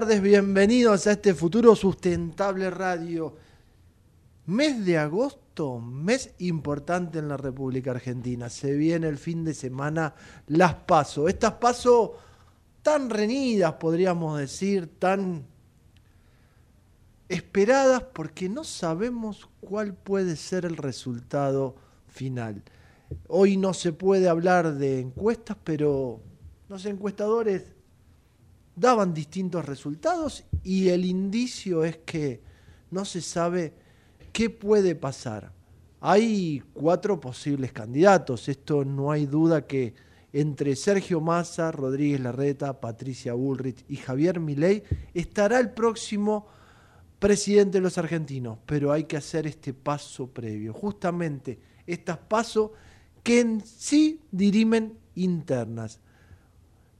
Tardes, bienvenidos a este futuro sustentable radio. Mes de agosto, mes importante en la República Argentina. Se viene el fin de semana las paso. Estas paso tan reñidas, podríamos decir, tan esperadas porque no sabemos cuál puede ser el resultado final. Hoy no se puede hablar de encuestas, pero los encuestadores daban distintos resultados y el indicio es que no se sabe qué puede pasar. Hay cuatro posibles candidatos, esto no hay duda que entre Sergio Massa, Rodríguez Larreta, Patricia Bullrich y Javier Milei estará el próximo presidente de los argentinos, pero hay que hacer este paso previo, justamente estas pasos que en sí dirimen internas.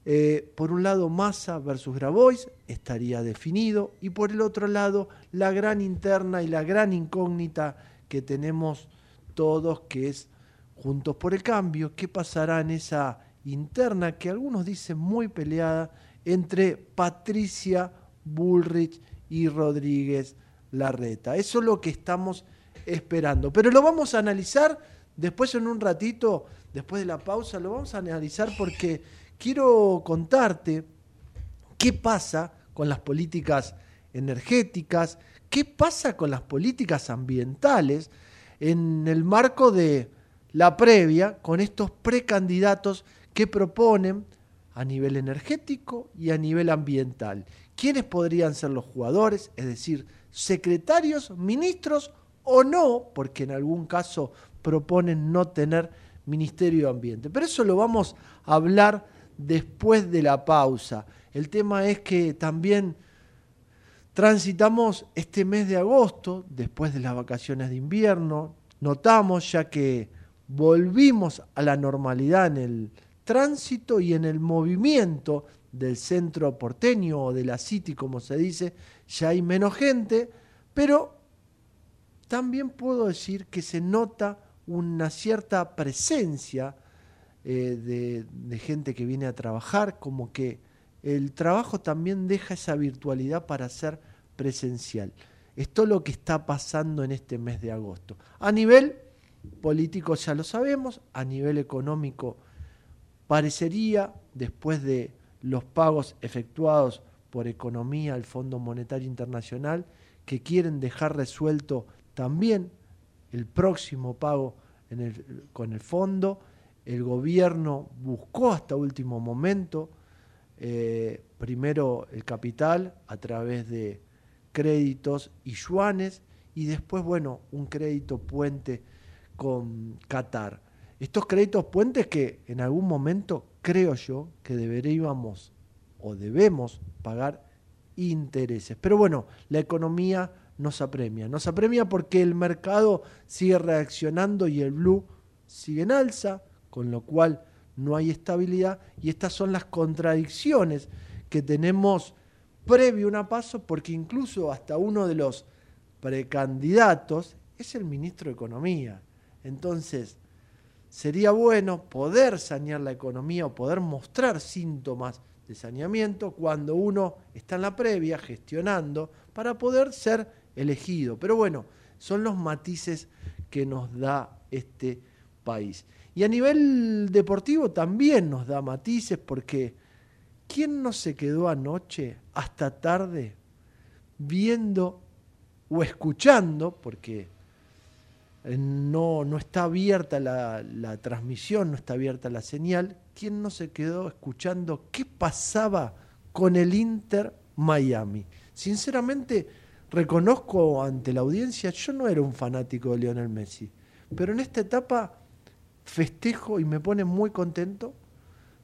Eh, por un lado, Massa versus Grabois estaría definido, y por el otro lado, la gran interna y la gran incógnita que tenemos todos, que es Juntos por el Cambio, qué pasará en esa interna que algunos dicen muy peleada entre Patricia Bullrich y Rodríguez Larreta. Eso es lo que estamos esperando. Pero lo vamos a analizar después en un ratito, después de la pausa, lo vamos a analizar porque quiero contarte qué pasa con las políticas energéticas, qué pasa con las políticas ambientales en el marco de la previa con estos precandidatos que proponen a nivel energético y a nivel ambiental. ¿Quiénes podrían ser los jugadores? Es decir, secretarios, ministros o no, porque en algún caso proponen no tener Ministerio de Ambiente. Pero eso lo vamos a hablar después de la pausa. El tema es que también transitamos este mes de agosto, después de las vacaciones de invierno, notamos ya que volvimos a la normalidad en el tránsito y en el movimiento del centro porteño o de la City, como se dice, ya hay menos gente, pero también puedo decir que se nota una cierta presencia eh, de, gente que viene a trabajar, como que el trabajo también deja esa virtualidad para ser presencial. Esto es lo que está pasando en este mes de agosto. A nivel político ya lo sabemos, a nivel económico parecería, después de los pagos efectuados por economía al Fondo Monetario Internacional, que quieren dejar resuelto también el próximo pago con el fondo el gobierno buscó hasta último momento, eh, primero el capital a través de créditos y yuanes, y después, bueno, un crédito puente con Qatar. Estos créditos puentes que en algún momento creo yo que deberíamos o debemos pagar intereses. Pero bueno, la economía nos apremia. Nos apremia porque el mercado sigue reaccionando y el blue sigue en alza, con lo cual no hay estabilidad y estas son las contradicciones que tenemos previo a paso porque incluso hasta uno de los precandidatos es el ministro de Economía. Entonces, sería bueno poder sanear la economía o poder mostrar síntomas de saneamiento cuando uno está en la previa gestionando para poder ser elegido. Pero bueno, son los matices que nos da este país. Y a nivel deportivo también nos da matices porque ¿quién no se quedó anoche hasta tarde viendo o escuchando, porque no, no está abierta la, la, transmisión, no está abierta la señal, ¿quién no se quedó escuchando qué pasaba con el Inter Miami? Sinceramente, reconozco ante la audiencia, yo no era un fanático de Lionel Messi, pero en esta etapa festejo y me pone muy contento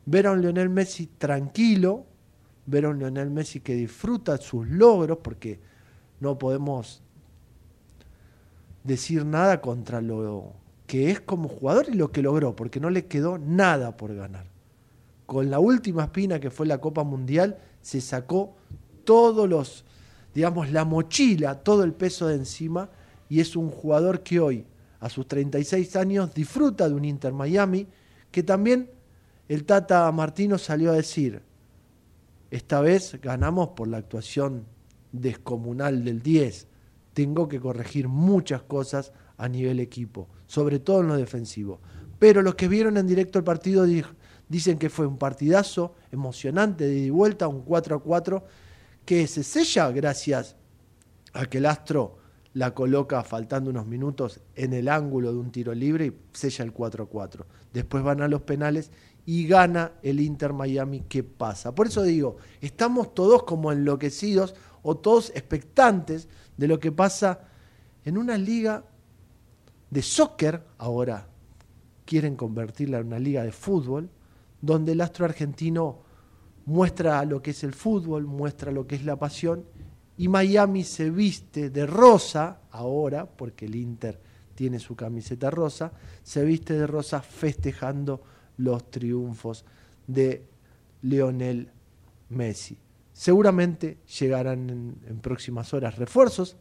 ver a un Lionel Messi tranquilo, ver a un Lionel Messi que disfruta sus logros, porque no podemos decir nada contra lo que es como jugador y lo que logró, porque no le quedó nada por ganar. Con la última espina que fue la Copa Mundial, se sacó todos los, digamos, la mochila, todo el peso de encima, y es un jugador que hoy, a sus 36 años, disfruta de un Inter Miami, que también el Tata Martino salió a decir, esta vez ganamos por la actuación descomunal del 10, tengo que corregir muchas cosas a nivel equipo, sobre todo en lo defensivo. Pero los que vieron en directo el partido dicen que fue un partidazo emocionante de vuelta, un 4 a 4, que se sella gracias a que el Astro la coloca faltando unos minutos en el ángulo de un tiro libre y sella el 4 a 4. Después van a los penales y gana el Inter Miami. ¿Qué pasa? Por eso digo, estamos todos como enloquecidos o todos expectantes de lo que pasa en una liga de soccer, ahora quieren convertirla en una liga de fútbol, donde el astro argentino muestra lo que es el fútbol, muestra lo que es la pasión, y Miami se viste de rosa, ahora, porque el Inter tiene su camiseta rosa, se viste de rosa festejando los triunfos de Leonel Messi. Seguramente llegarán en, próximas horas refuerzos.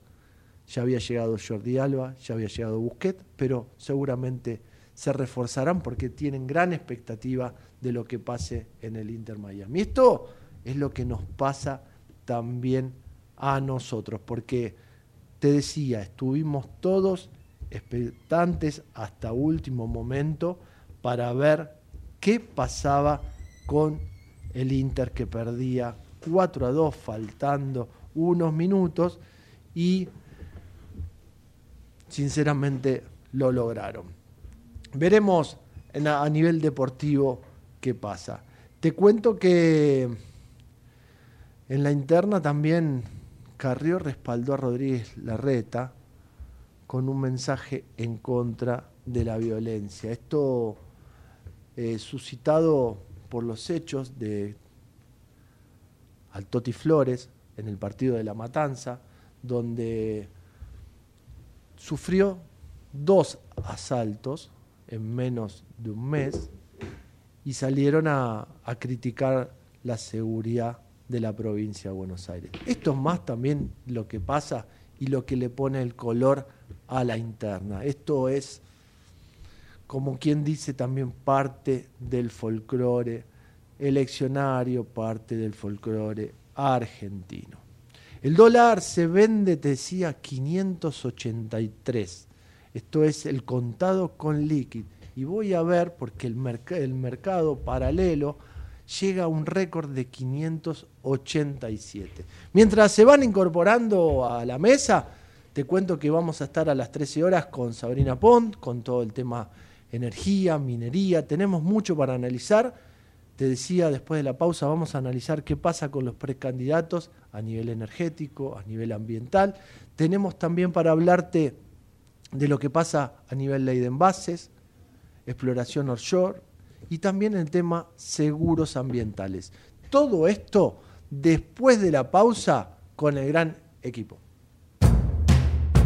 Ya había llegado Jordi Alba, ya había llegado Busquet, pero seguramente se reforzarán porque tienen gran expectativa de lo que pase en el Inter Miami. Esto es lo que nos pasa también a nosotros, porque te decía, estuvimos todos expectantes hasta último momento para ver qué pasaba con el Inter que perdía 4 a 2 faltando unos minutos y sinceramente lo lograron. Veremos a nivel deportivo qué pasa. Te cuento que en la interna también Carrió respaldó a Rodríguez Larreta con un mensaje en contra de la violencia. Esto eh, suscitado por los hechos de al Toti Flores en el partido de La Matanza, donde sufrió dos asaltos en menos de un mes y salieron a criticar la seguridad de la provincia de Buenos Aires. Esto es más también lo que pasa y lo que le pone el color a la interna. Esto es, como quien dice, también parte del folclore eleccionario, parte del folclore argentino. El dólar se vende, te decía, 583. Esto es el contado con líquido. Y voy a ver, porque el, el mercado paralelo llega a un récord de 587. Mientras se van incorporando a la mesa, te cuento que vamos a estar a las 13 horas con Sabrina Pont, con todo el tema energía, minería. Tenemos mucho para analizar Te decía, después de la pausa vamos a analizar qué pasa con los precandidatos a nivel energético, a nivel ambiental. Tenemos también para hablarte de lo que pasa a nivel ley de envases, exploración offshore y también el tema seguros ambientales. Todo esto después de la pausa con el gran equipo.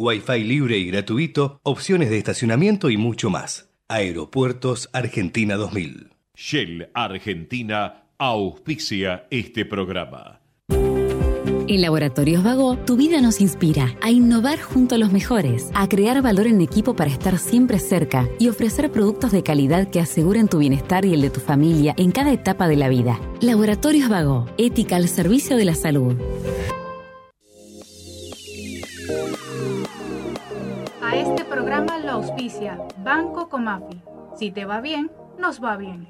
Wi-Fi libre y gratuito, opciones de estacionamiento y mucho más. Aeropuertos Argentina 2000. Shell Argentina auspicia este programa. En Laboratorios Vago, tu vida nos inspira a innovar junto a los mejores, a crear valor en equipo para estar siempre cerca y ofrecer productos de calidad que aseguren tu bienestar y el de tu familia en cada etapa de la vida. Laboratorios Vago, ética al servicio de la salud. A este programa lo auspicia Banco Comafi. Si te va bien, nos va bien.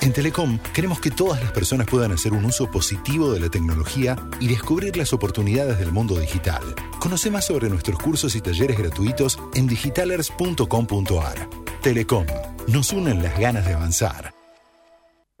En Telecom queremos que todas las personas puedan hacer un uso positivo de la tecnología y descubrir las oportunidades del mundo digital. Conoce más sobre nuestros cursos y talleres gratuitos en digitalers.com.ar. Telecom, nos unen las ganas de avanzar.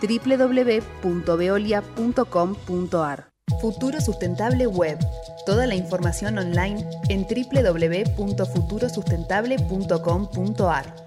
www.veolia.com.ar. Futuro Sustentable Web. Toda la información online en www.futurosustentable.com.ar.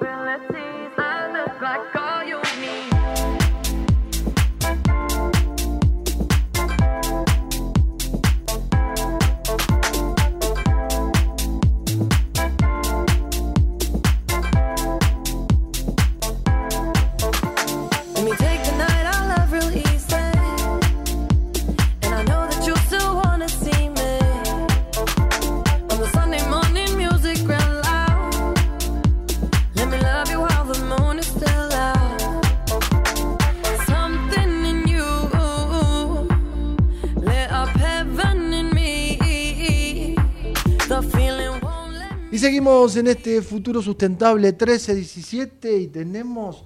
Seguimos en este futuro sustentable 13-17 y tenemos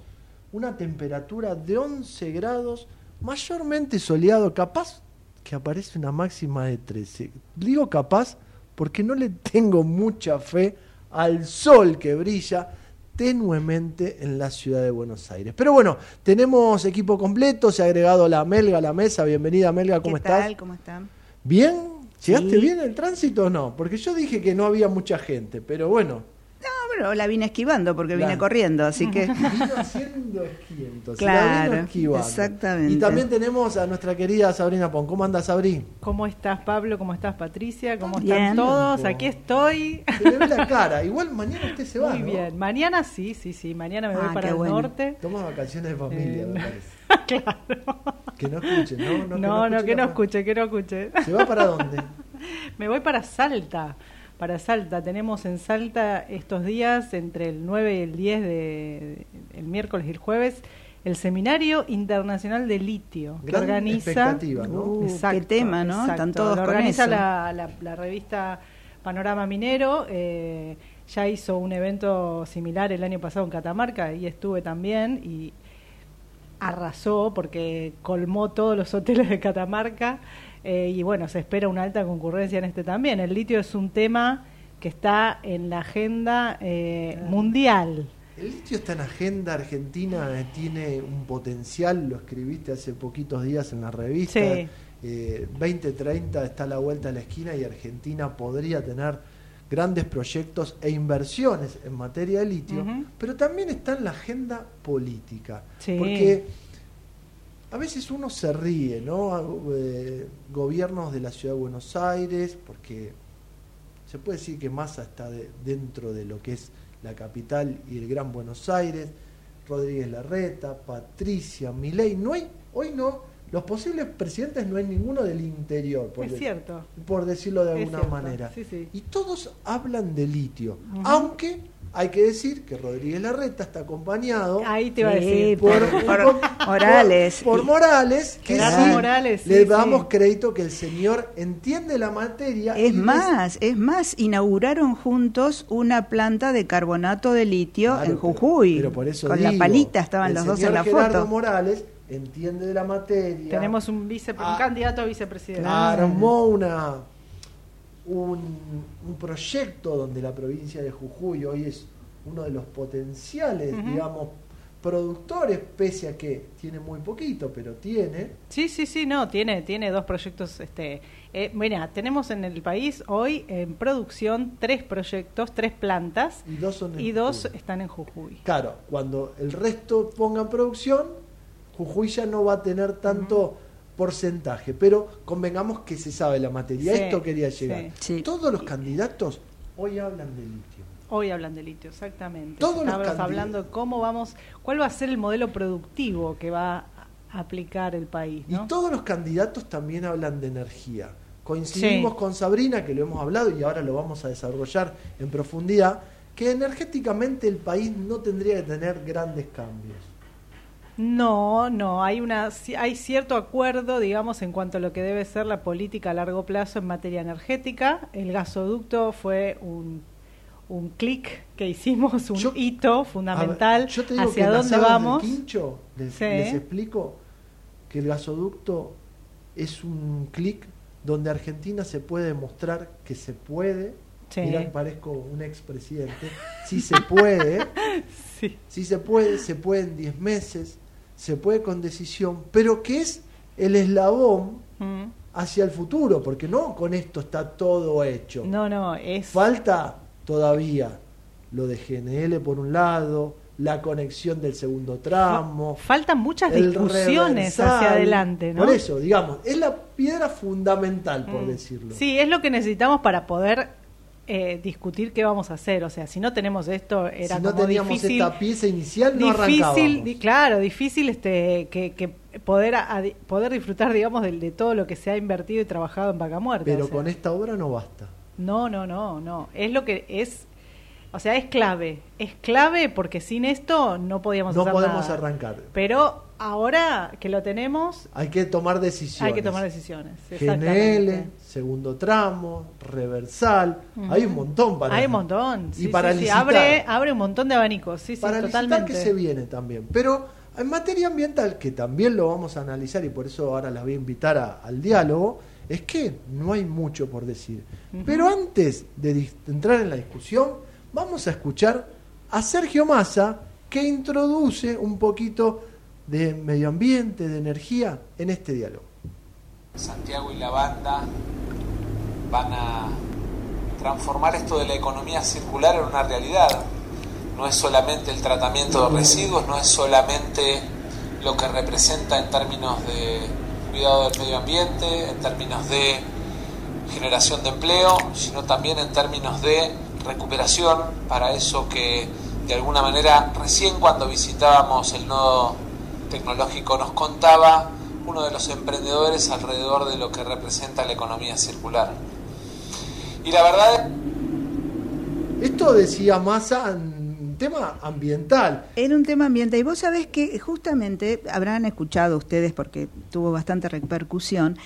una temperatura de 11 grados mayormente soleado, capaz que aparece una máxima de 13. Digo capaz porque no le tengo mucha fe al sol que brilla tenuemente en la ciudad de Buenos Aires. Pero bueno, tenemos equipo completo, se ha agregado la Melga a la mesa. Bienvenida Melga, ¿cómo ¿Qué estás? tal? ¿Cómo están? ¿Bien? ¿Llegaste Sí. bien el tránsito o no? Porque yo dije que no había mucha gente, pero bueno. No, pero la vine esquivando porque vine Claro. corriendo, así que... Vino haciendo esquí, entonces. Claro, la vino esquivando. exactamente. Y también tenemos a nuestra querida Sabrina Pon. ¿Cómo anda Sabri? ¿Cómo estás, Pablo? ¿Cómo estás, Patricia? ¿Cómo Bien. están todos? Aquí estoy. Se le ve la cara. Igual mañana usted se va, Muy ¿no? bien. Mañana sí, sí, sí. Mañana me voy Ah, para el bueno. norte. Toma vacaciones de familia, Eh, me parece. claro. Que no escuche, ¿no? No, No, no, que no escuche, que no escuche. ¿Se va para dónde? Me voy para Salta. Para Salta. Tenemos en Salta estos días, entre el 9 y el 10 de, el miércoles y el jueves, el Seminario Internacional de Litio. que Gran organiza. expectativa, ¿no? Uh, qué tema, ¿no? Están todos Lo con organiza eso. La, la- la revista Panorama Minero. eh, ya hizo un evento similar el año pasado en Catamarca y estuve también y arrasó porque colmó todos los hoteles de Catamarca eh, y bueno, se espera una alta concurrencia en este también. El litio es un tema que está en la agenda eh, mundial. El litio está en agenda argentina, eh, tiene un potencial, lo escribiste hace poquitos días en la revista. Sí. Eh, 2030 está a la vuelta de la esquina y Argentina podría tener grandes proyectos e inversiones en materia de litio, pero también está en la agenda política. Sí. Porque a veces uno se ríe, ¿no? Eh, gobiernos de la ciudad de Buenos Aires, porque se puede decir que Massa está de- dentro de lo que es la capital y el Gran Buenos Aires, Rodríguez Larreta, Patricia, Milei, no hay, hoy no, los posibles presidentes no hay ninguno del interior, por, Es de- cierto. por decirlo de alguna manera. sí, sí. Y todos hablan de litio, aunque hay que decir que Rodríguez Larreta está acompañado Ahí te iba a Sí, decir. por- por, por Morales. por Morales, que Gerardo sí, Morales, le damos sí. crédito que el señor entiende la materia. Es más, es más, inauguraron juntos una planta de carbonato de litio Claro, en Jujuy. pero por eso con la digo, palita estaban los dos en la Gerardo foto. Morales entiende de la materia. Tenemos un, vice, un Ah. candidato a vicepresidente. armó una un, un proyecto donde la provincia de Jujuy hoy es uno de los potenciales, digamos, productores, pese a que tiene muy poquito, pero tiene. Sí, sí, sí, no, tiene, tiene dos proyectos. Este, eh, mira, tenemos en el país hoy en producción tres proyectos, tres plantas, Y dos son y dos están en Jujuy. Claro, cuando el resto ponga en producción, Jujuy ya no va a tener tanto porcentaje, pero convengamos que se sabe la materia. Sí, Esto quería llegar. sí. Todos los candidatos hoy hablan de litio. Hoy hablan de litio, exactamente. Todos los Estábamos candid- hablando de cómo vamos, cuál va a ser el modelo productivo que va a aplicar el país, ¿no? Y todos los candidatos también hablan de energía. Coincidimos Sí. con Sabrina, que lo hemos hablado y ahora lo vamos a desarrollar en profundidad, que energéticamente el país no tendría que tener grandes cambios. No, no, hay una hay cierto acuerdo, digamos, en cuanto a lo que debe ser la política a largo plazo en materia energética. El gasoducto fue un un clic que hicimos, un Yo- hito fundamental ver, yo te digo que hacia las dónde aguas del vamos. Quincho, les, Sí. les explico que el gasoducto es un clic donde Argentina se puede demostrar que se puede. Sí. Mirá que parezco un expresidente. Sí se puede. Sí. Sí se puede, se puede en 10 meses, se puede con decisión, pero que es el eslabón Mm. hacia el futuro, porque no con esto está todo hecho. No, no, es Falta todavía lo de GNL por un lado, la conexión del segundo tramo. faltan muchas discusiones hacia adelante, ¿no? Por eso, digamos, es la piedra fundamental, por Mm. decirlo. Sí, es lo que necesitamos para poder eh, discutir qué vamos a hacer. O sea, si no tenemos esto, era si no como teníamos difícil. esta pieza inicial, no difícil, di- claro, difícil este que, que poder a- poder disfrutar, digamos, de, de todo lo que se ha invertido y trabajado en Vaca Muerta. Pero o sea. con esta obra no basta. No, no, no, no. Es lo que es. O sea, es clave. Es clave porque sin esto no podíamos No hacer podemos nada. arrancar. Pero ahora que lo tenemos, Hay que tomar decisiones. hay que tomar decisiones. GNL, segundo tramo, reversal, hay un montón para Hay un montón. y sí, para sí, sí. licitar. Abre, abre un montón de abanicos. Sí, sí, para licitar totalmente. que se viene también. Pero En materia ambiental, que también lo vamos a analizar y por eso ahora las voy a invitar a- al diálogo, es que no hay mucho por decir. Pero antes de entrar en la discusión, vamos a escuchar a Sergio Massa, que introduce un poquito de medio ambiente, de energía en este diálogo. Santiago y la banda van a transformar esto de la economía circular en una realidad. No es solamente el tratamiento de residuos, no es solamente lo que representa en términos de cuidado del medio ambiente, en términos de generación de empleo, sino también en términos de recuperación para eso que de alguna manera recién cuando visitábamos el nodo tecnológico nos contaba uno de los emprendedores alrededor de lo que representa la economía circular. Y la verdad Esto decía Massa un tema ambiental. Era un tema ambiental. Y vos sabés que justamente habrán escuchado ustedes, porque tuvo bastante repercusión,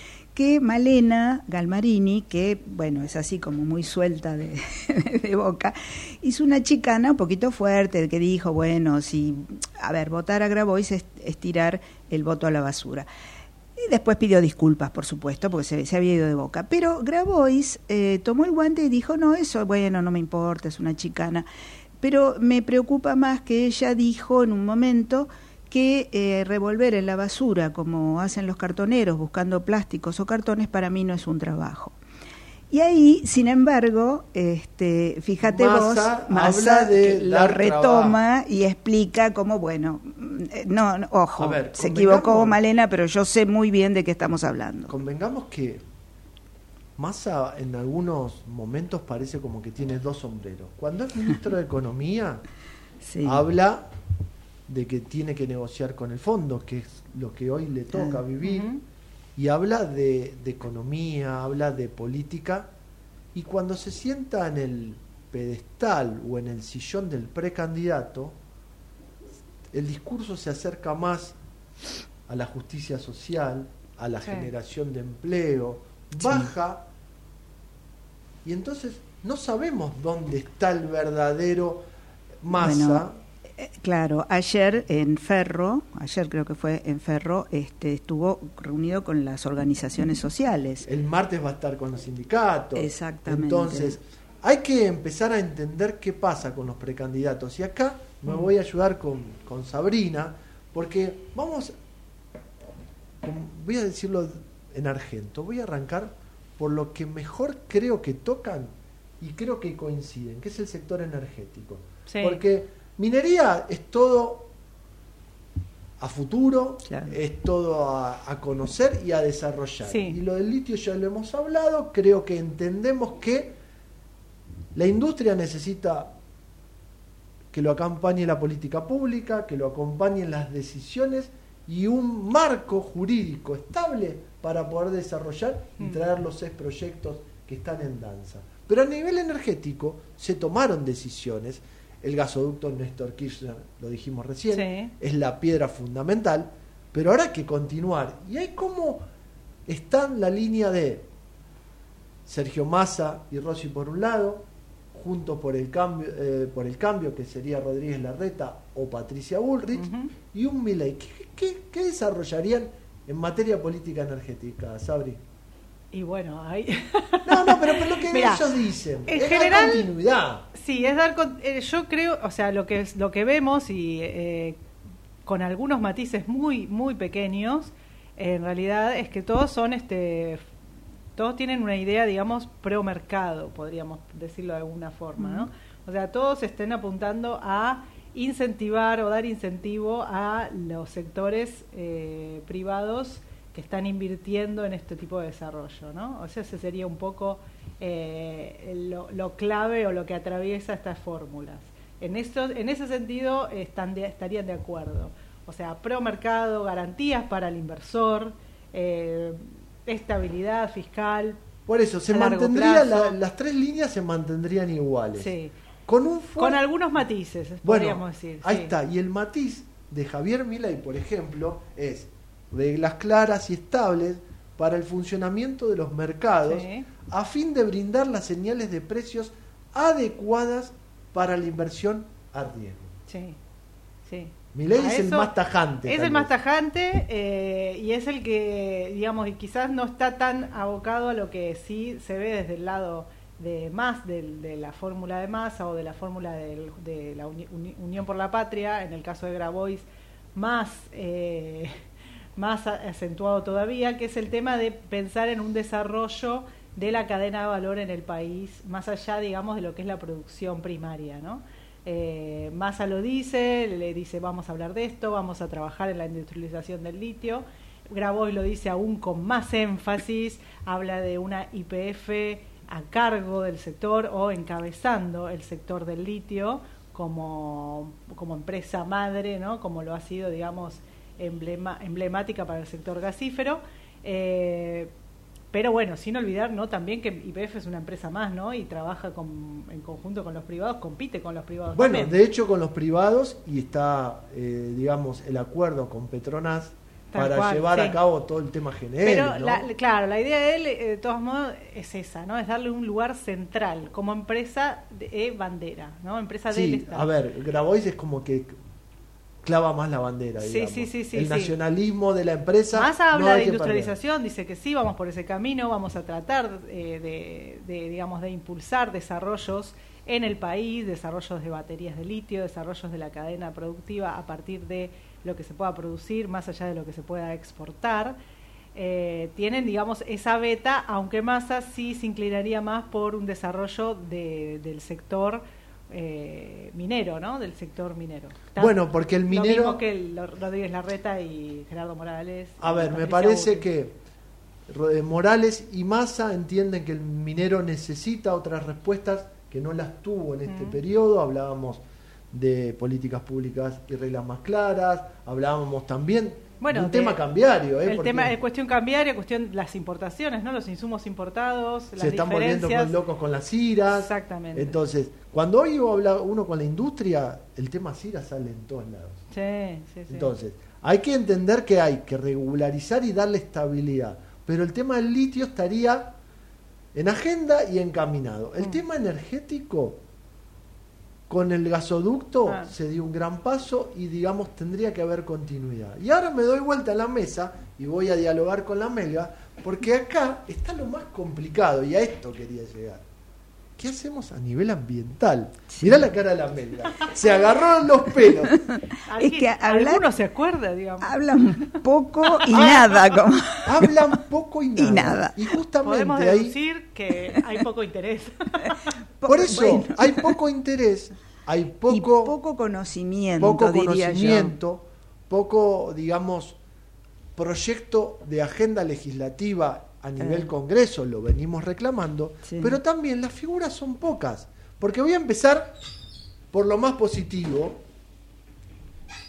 que Malena Galmarini, que bueno, es así como muy suelta de, boca, hizo una chicana un poquito fuerte, que dijo, bueno, si, a ver, votar a Grabois es, es tirar el voto a la basura. Y después pidió disculpas, por supuesto, porque se, se había ido de boca. Pero Grabois eh, tomó el guante y dijo, no, eso, bueno, no me importa, es una chicana. Pero me preocupa más que ella dijo en un momento que eh, revolver en la basura, como hacen los cartoneros buscando plásticos o cartones, para mí no es un trabajo. Y ahí, sin embargo, este, fíjate Massa vos, Massa lo retoma y explica cómo, bueno, eh, no, no, ojo, ver, se equivocó Malena, pero yo sé muy bien de qué estamos hablando. Convengamos que Massa en algunos momentos parece como que tiene dos sombreros. Cuando es ministro de Economía, Sí. habla de que tiene que negociar con el fondo, que es lo que hoy le toca vivir, y habla de, de economía, habla de política, y cuando se sienta en el pedestal o en el sillón del precandidato, el discurso se acerca más a la justicia social, a la Sí. generación de empleo, baja, y entonces no sabemos dónde está el verdadero masa. Bueno, claro, ayer en Ferro, ayer creo que fue en Ferro, este, estuvo reunido con las organizaciones sociales. El martes va a estar con los sindicatos. Exactamente. Entonces, hay que empezar a entender qué pasa con los precandidatos. Y acá me voy a ayudar con, con Sabrina, porque vamos, voy a decirlo en argento, voy a arrancar por lo que mejor creo que tocan y creo que coinciden, que es el sector energético. Sí. Porque minería es todo a futuro, Claro. es todo a, a conocer y a desarrollar. Sí. Y lo del litio ya lo hemos hablado, creo que entendemos que la industria necesita que lo acompañe la política pública, que lo acompañen las decisiones y un marco jurídico estable para poder desarrollar y Mm. traer los seis proyectos que están en danza. Pero a nivel energético se tomaron decisiones. El gasoducto Néstor Kirchner, lo dijimos recién, Sí. es la piedra fundamental, pero ahora hay que continuar. Y hay como está en la línea de Sergio Massa y Rossi por un lado, junto por el cambio, eh, por el cambio que sería Rodríguez Larreta o Patricia Bullrich, y un Milei. ¿Qué, qué, qué desarrollarían en materia política energética, Sabri? Y bueno, ahí. No, no, pero, pero lo que Mirá, ellos dicen en es general- la continuidad. Sí, es dar. con- eh, yo creo, o sea, lo que lo que vemos y eh, con algunos matices muy muy pequeños, en realidad es que todos son este, todos tienen una idea, digamos, pro mercado, podríamos decirlo de alguna forma, ¿no? O sea, todos estén apuntando a incentivar o dar incentivo a los sectores eh, privados que están invirtiendo en este tipo de desarrollo, ¿no? O sea, ese sería un poco eh, lo, lo clave o lo que atraviesa estas fórmulas. En, en ese sentido están de- estarían de acuerdo. O sea, pro mercado, garantías para el inversor, eh, estabilidad fiscal. Por eso, se mantendría la- las tres líneas se mantendrían iguales. Sí. Con un Con algunos matices, Bueno, podríamos decir. ahí sí. está. Y el matiz de Javier Milei, por ejemplo, es reglas claras y estables para el funcionamiento de los mercados Sí. a fin de brindar las señales de precios adecuadas para la inversión a riesgo. Sí, sí. Milei es el más tajante. Es el más tajante eh, y es el que, digamos, y quizás no está tan abocado a lo que sí se ve desde el lado de más de, la fórmula de masa o de la fórmula de la uni- uni- Unión por la Patria, en el caso de Grabois, más, eh, más acentuado todavía, que es el tema de pensar en un desarrollo de la cadena de valor en el país, más allá, digamos, de lo que es la producción primaria, ¿no? Eh, Massa lo dice, le dice vamos a hablar de esto, vamos a trabajar en la industrialización del litio. Grabois lo dice aún con más énfasis, habla de una IPF a cargo del sector o encabezando el sector del litio como, como empresa madre, ¿no? como lo ha sido, digamos, emblema, emblemática para el sector gasífero. Eh, pero bueno, sin olvidar ¿no? también que IPF es una empresa más ¿no? y trabaja con- en conjunto con los privados, compite con los privados. Bueno, también. de hecho con los privados y está, eh, digamos, el acuerdo con Petronas Tal para cual, llevar sí. a cabo todo el tema genérico. Pero, la- claro, la idea de él, eh, de todos modos, es esa, ¿no? Es darle un lugar central como empresa de eh, bandera, ¿no? Empresa del Sí, Estado. a ver, Grabois es como que clava más la bandera. Sí, digamos. sí, sí, sí, El nacionalismo de la empresa. Massa no habla de perder. industrialización, dice que sí, vamos por ese camino, vamos a tratar eh, de, de, digamos, de impulsar desarrollos en el país, desarrollos de baterías de litio, desarrollos de la cadena productiva a partir de lo que se pueda producir, más allá de lo que se pueda exportar. Eh, tienen, digamos, esa beta, aunque Massa sí se inclinaría más por un desarrollo de- del sector eh, minero, ¿no? Del sector minero. Tan- Bueno, porque el Lo minero- mismo que el- Rodríguez Larreta y Gerardo Morales. A ver, me parece que eh, Morales y Massa entienden que el minero necesita otras respuestas que no las tuvo en este Ujú. periodo. Hablábamos de políticas públicas y reglas más claras, hablábamos también Bueno, de un de- tema cambiario. ¿eh? El tema es cuestión cambiaria, cuestión las importaciones, ¿no? Los insumos importados, las se están volviendo con locos con las iras. Exactamente. Entonces, cuando hoy habla uno con la industria, el tema CIRA sale en todos lados. Sí, sí, sí. Entonces, hay que entender que hay que regularizar y darle estabilidad. Pero el tema del litio estaría en agenda y encaminado. Mm. El tema energético, con el gasoducto, Ah. se dio un gran paso y, digamos, tendría que haber continuidad. Y ahora me doy vuelta a la mesa y voy a dialogar con la Melga, porque acá está lo más complicado y a esto quería llegar. ¿Qué hacemos a nivel ambiental? Mirá la cara de la Melga. Se agarró los pelos. Alguien- que hablar- alguno se acuerda, digamos. Hablan poco y nada. Como... Hablan poco y nada. Y nada. Y justamente Podemos ahí, deducir que hay poco interés. por eso Bueno. hay poco interés, hay poco, y poco conocimiento, poco diría conocimiento, poco, digamos, proyecto de agenda legislativa a nivel Eh. Congreso, lo venimos reclamando, Sí. pero también las figuras son pocas. Porque voy a empezar por lo más positivo,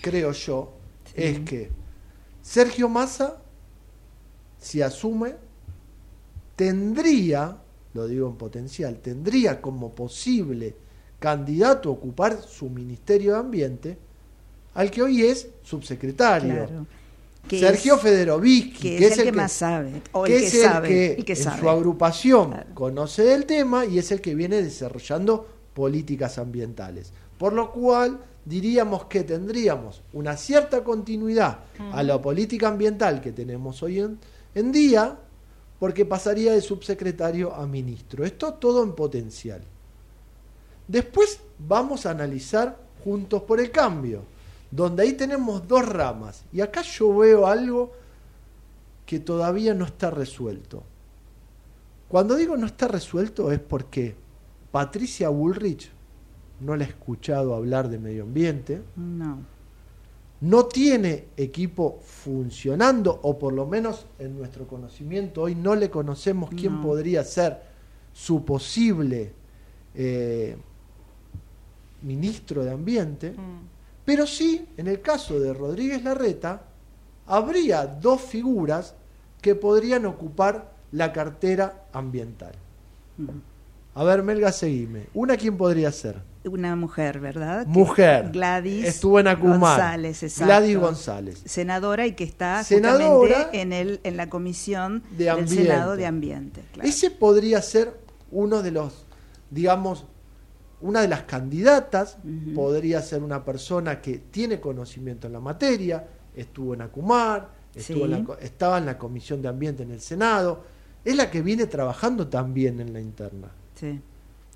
creo yo, es que Sergio Massa, si asume, tendría, lo digo en potencial, tendría como posible candidato a ocupar su Ministerio de Ambiente al que hoy es subsecretario. Claro. Que Sergio es- Federovsky, que es el que más sabe, o el que es el sabe, que el que en sabe. su agrupación conoce del tema y es el que viene desarrollando políticas ambientales. Por lo cual diríamos que tendríamos una cierta continuidad a la política ambiental que tenemos hoy en, en día, porque pasaría de subsecretario a ministro. Esto todo en potencial. Después vamos a analizar Juntos por el Cambio, donde ahí tenemos dos ramas. Y acá yo veo algo que todavía no está resuelto. Cuando digo no está resuelto es porque Patricia Bullrich no la he escuchado hablar de medio ambiente, No. no tiene equipo funcionando, o por lo menos en nuestro conocimiento hoy no le conocemos quién No. podría ser su posible eh, ministro de Ambiente, pero sí, en el caso de Rodríguez Larreta, habría dos figuras que podrían ocupar la cartera ambiental. A ver, Melga, seguime. ¿Una quién podría ser? Una mujer, ¿verdad? Que- Mujer. Gladys Estuvo en Acumar. González, exacto. Gladys González. Senadora y que está Senadora en, el, en la comisión de del. Senado de Ambiente. claro. Ese podría ser uno de los, digamos, una de las candidatas podría ser una persona que tiene conocimiento en la materia, estuvo en Acumar, estuvo en la estaba en la Comisión de Ambiente en el Senado, es la que viene trabajando también en la interna. Sí.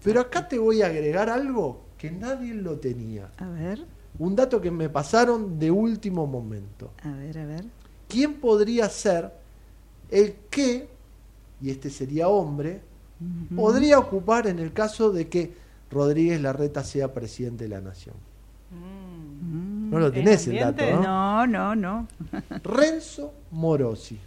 Pero acá te voy a agregar algo que nadie lo tenía. A ver, Un dato que me pasaron de último momento. a ver, a ver. ¿Quién podría ser el que, y este sería hombre, podría ocupar en el caso de que Rodríguez Larreta sea presidente de la nación? No lo tenés el dato, ¿no? Mm. No, no, no. Renzo Morosi.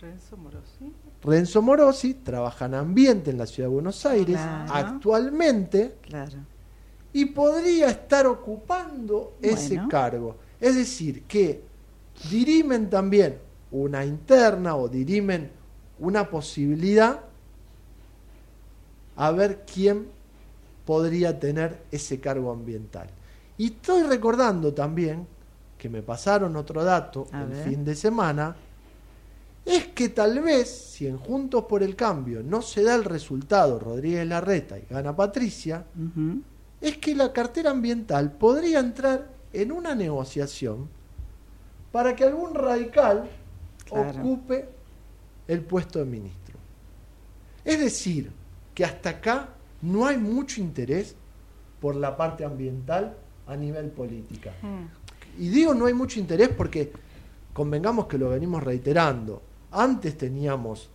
Renzo Morosi. Renzo Morosi trabaja en ambiente en la ciudad de Buenos Aires Claro. actualmente Claro. y podría estar ocupando ese Bueno. cargo. Es decir, que dirimen también una interna o dirimen una posibilidad a ver quién podría tener ese cargo ambiental. Y estoy recordando también que me pasaron otro dato A el ver. fin de semana, es que tal vez si en Juntos por el Cambio no se da el resultado Rodríguez Larreta y gana Patricia, es que la cartera ambiental podría entrar en una negociación para que algún radical Claro. ocupe el puesto de ministro. Es decir, que hasta acá no hay mucho interés por la parte ambiental a nivel política. Y digo no hay mucho interés porque convengamos que lo venimos reiterando. Antes teníamos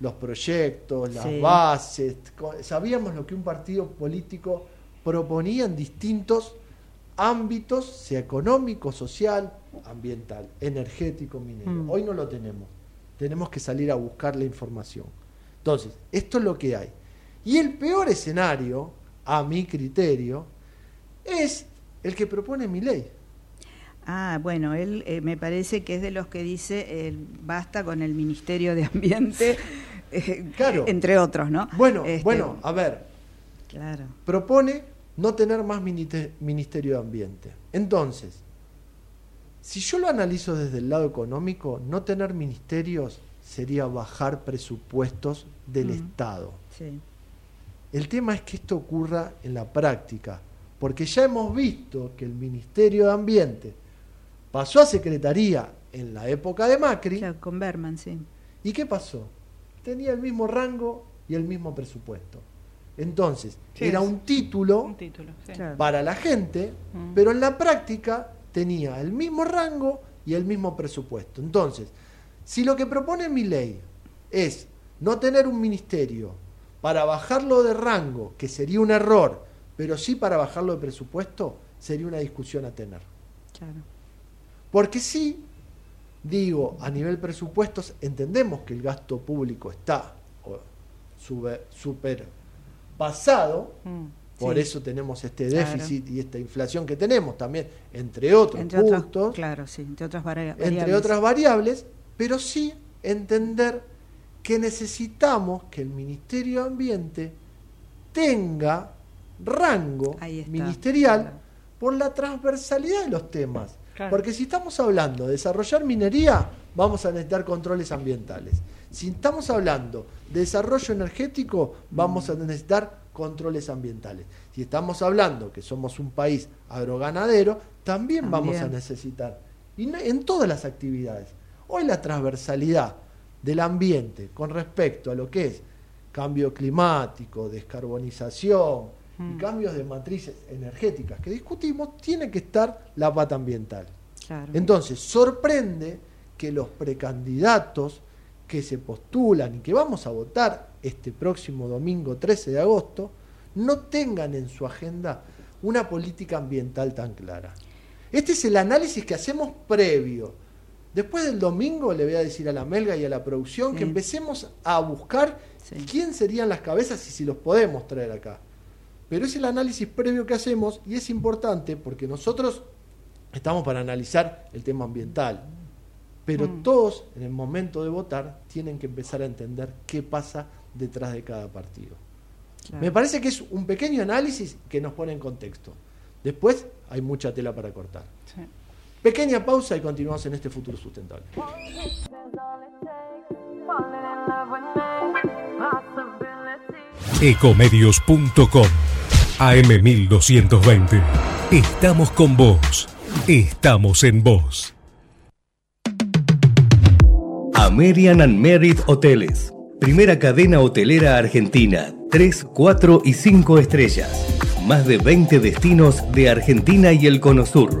los proyectos, las Sí. bases, sabíamos lo que un partido político proponía en distintos ámbitos, sea económico, social, ambiental, energético, minero. Mm. Hoy no lo tenemos. Tenemos que salir a buscar la información. Entonces, esto es lo que hay. Y el peor escenario, a mi criterio, es el que propone mi ley. Ah, bueno, él eh, me parece que es de los que dice eh, basta con el Ministerio de Ambiente, eh, Claro. entre otros, ¿no? Bueno, Este, bueno, a ver, Claro. propone no tener más Ministerio de Ambiente. Entonces, si yo lo analizo desde el lado económico, no tener ministerios sería bajar presupuestos del Mm. Estado. Sí. El tema es que esto ocurra en la práctica, porque ya hemos visto que el Ministerio de Ambiente pasó a Secretaría en la época de Macri. Claro, con Berman, sí. ¿Y qué pasó? Tenía el mismo rango y el mismo presupuesto. Entonces, Sí, era un título Un título, sí. Claro. para la gente, Mm. pero en la práctica tenía el mismo rango y el mismo presupuesto. Entonces, si lo que propone mi ley es no tener un ministerio para bajarlo de rango, que sería un error, pero sí para bajarlo de presupuesto, sería una discusión a tener. Claro. Porque sí, digo, a nivel presupuestos entendemos que el gasto público está super pasado, Mm. por Sí. eso tenemos este Claro. déficit y esta inflación que tenemos también, entre otros Entre otros, puntos, claro, sí, entre otras vari- entre variables. otras variables, pero sí entender que necesitamos que el Ministerio de Ambiente tenga rango ministerial claro. por la transversalidad de los temas. Claro. Porque si estamos hablando de desarrollar minería, vamos a necesitar controles ambientales. Si estamos hablando de desarrollo energético, vamos a necesitar controles ambientales. Si estamos hablando que somos un país agroganadero, también, vamos a También. necesitar. Y en todas las actividades. Hoy la transversalidad del ambiente con respecto a lo que es cambio climático, descarbonización y Mm. cambios de matrices energéticas que discutimos, tiene que estar la pata ambiental. Claro. Entonces, sorprende que los precandidatos que se postulan y que vamos a votar este próximo domingo 13 de agosto no tengan en su agenda una política ambiental tan clara. Este es el análisis que hacemos previo. Después del domingo le voy a decir a la Melga y a la producción que empecemos a buscar Sí. quién serían las cabezas y si los podemos traer acá. Pero es el análisis previo que hacemos y es importante porque nosotros estamos para analizar el tema ambiental. Pero Mm. todos en el momento de votar tienen que empezar a entender qué pasa detrás de cada partido. Claro. Me parece que es un pequeño análisis que nos pone en contexto. Después hay mucha tela para cortar. Sí. Pequeña pausa y continuamos en este futuro sustentable. Ecomedios.com AM1220. Estamos con vos. Estamos en vos. American and Merit Hoteles. Primera cadena hotelera argentina. 3, 4 y 5 estrellas. Más de 20 destinos de Argentina y el Cono Sur.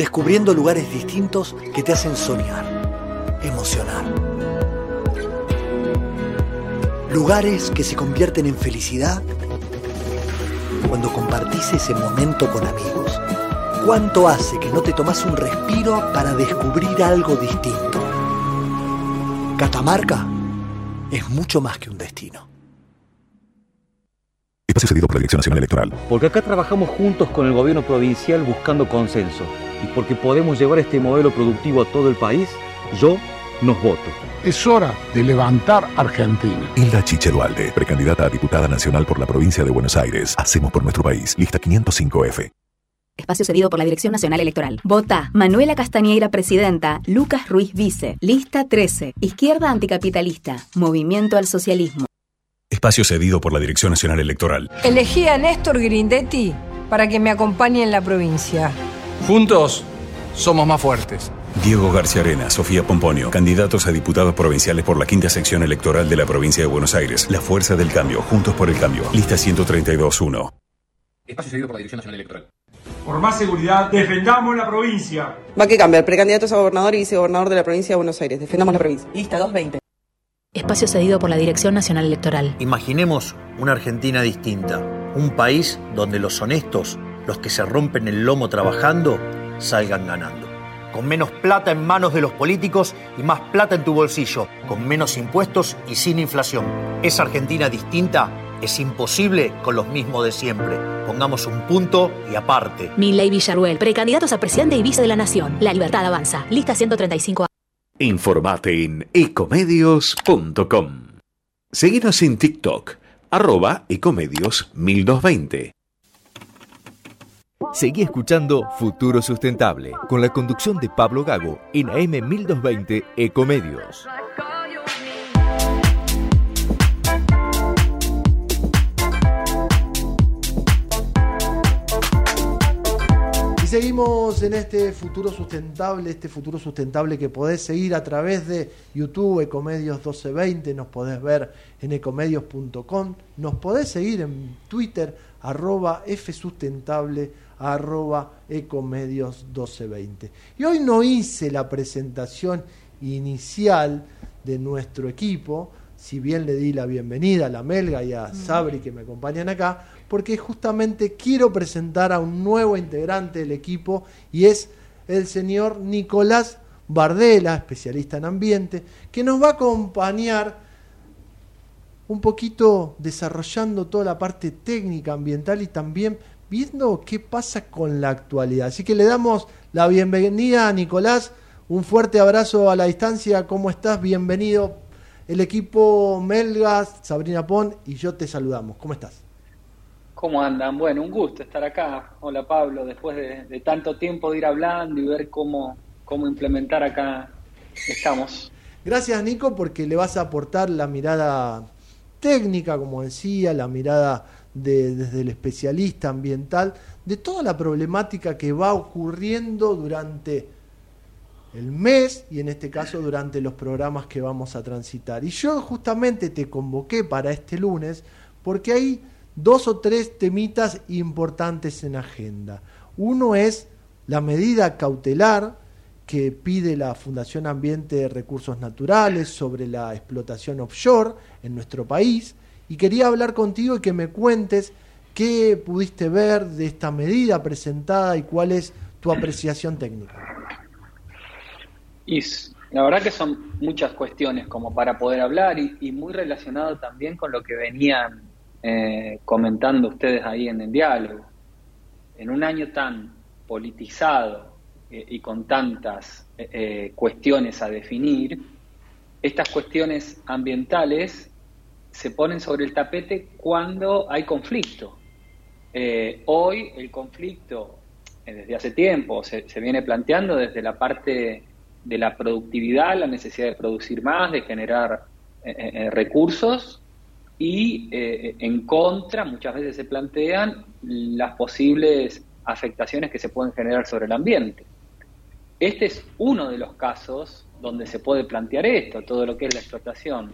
Descubriendo lugares distintos que te hacen soñar, emocionar. Lugares que se convierten en felicidad cuando compartís ese momento con amigos. ¿Cuánto hace que no te tomas un respiro para descubrir algo distinto? Catamarca es mucho más que un destino. Espacio cedido por la Dirección Nacional Electoral. Porque acá trabajamos juntos con el gobierno provincial buscando consenso. Y porque podemos llevar este modelo productivo a todo el país, yo nos voto. Es hora de levantar Argentina. Hilda Chiche Dualde, precandidata a diputada nacional por la provincia de Buenos Aires. Hacemos por nuestro país. Lista 505F. Espacio cedido por la Dirección Nacional Electoral. Vota Manuela Castañeira, presidenta. Lucas Ruiz, vice. Lista 13. Izquierda anticapitalista. Movimiento al socialismo. Espacio cedido por la Dirección Nacional Electoral. Elegí a Néstor Grindetti para que me acompañe en la provincia. Juntos somos más fuertes. Diego García Arena, Sofía Pomponio, candidatos a diputados provinciales por la quinta sección electoral de la provincia de Buenos Aires. La fuerza del cambio, juntos por el cambio. Lista 132.1. Espacio cedido por la Dirección Nacional Electoral. Por más seguridad, defendamos la provincia. Va que cambiar, precandidatos a gobernador y vicegobernador de la provincia de Buenos Aires. Defendamos la provincia. Lista 220. Espacio cedido por la Dirección Nacional Electoral. Imaginemos una Argentina distinta. Un país donde los honestos, los que se rompen el lomo trabajando, salgan ganando. Con menos plata en manos de los políticos y más plata en tu bolsillo. Con menos impuestos y sin inflación. Esa Argentina distinta es imposible con los mismos de siempre. Pongamos un punto y aparte. Milley Villarruel, precandidatos a presidente y vice de la Nación. La libertad avanza. Lista 135. Informate en ecomedios.com. Seguinos en TikTok, arroba ecomedios 1220. Seguí escuchando Futuro Sustentable con la conducción de Pablo Gago en AM 1220 Ecomedios. Y seguimos en este futuro sustentable, este futuro sustentable que podés seguir a través de YouTube, Ecomedios 1220, nos podés ver en ecomedios.com, nos podés seguir en Twitter, arroba fsustentable, arroba ecomedios 1220. Y hoy no hice la presentación inicial de nuestro equipo, si bien le di la bienvenida a la Melga y a Sabri que me acompañan acá, porque justamente quiero presentar a un nuevo integrante del equipo y es el señor Nicolás Bardela, especialista en ambiente, que nos va a acompañar un poquito desarrollando toda la parte técnica ambiental y también viendo qué pasa con la actualidad. Así que le damos la bienvenida a Nicolás, un fuerte abrazo a la distancia, ¿cómo estás? Bienvenido. El equipo Melgas, Sabrina Pon y yo te saludamos. ¿Cómo estás? ¿Cómo andan? Bueno, un gusto estar acá. Hola Pablo, después de, de tanto tiempo de ir hablando y ver cómo, cómo implementar acá, estamos. Gracias Nico porque le vas a aportar la mirada técnica, como decía, la mirada de, desde el especialista ambiental, de toda la problemática que va ocurriendo durante el mes y en este caso durante los programas que vamos a transitar. Y yo justamente te convoqué para este lunes porque hay dos o tres temitas importantes en agenda. Uno es la medida cautelar que pide la Fundación Ambiente de Recursos Naturales sobre la explotación offshore en nuestro país y quería hablar contigo y que me cuentes qué pudiste ver de esta medida presentada y cuál es tu apreciación técnica. Y la verdad que son muchas cuestiones como para poder hablar y, muy relacionado también con lo que venían eh, comentando ustedes ahí en el diálogo, en un año tan politizado eh, y con tantas eh, cuestiones a definir, estas cuestiones ambientales se ponen sobre el tapete cuando hay conflicto. hoy el conflicto, desde hace tiempo, se, viene planteando desde la parte de la productividad, la necesidad de producir más, de generar recursos y en contra muchas veces se plantean las posibles afectaciones que se pueden generar sobre el ambiente. Este es uno de los casos donde se puede plantear esto, todo lo que es la explotación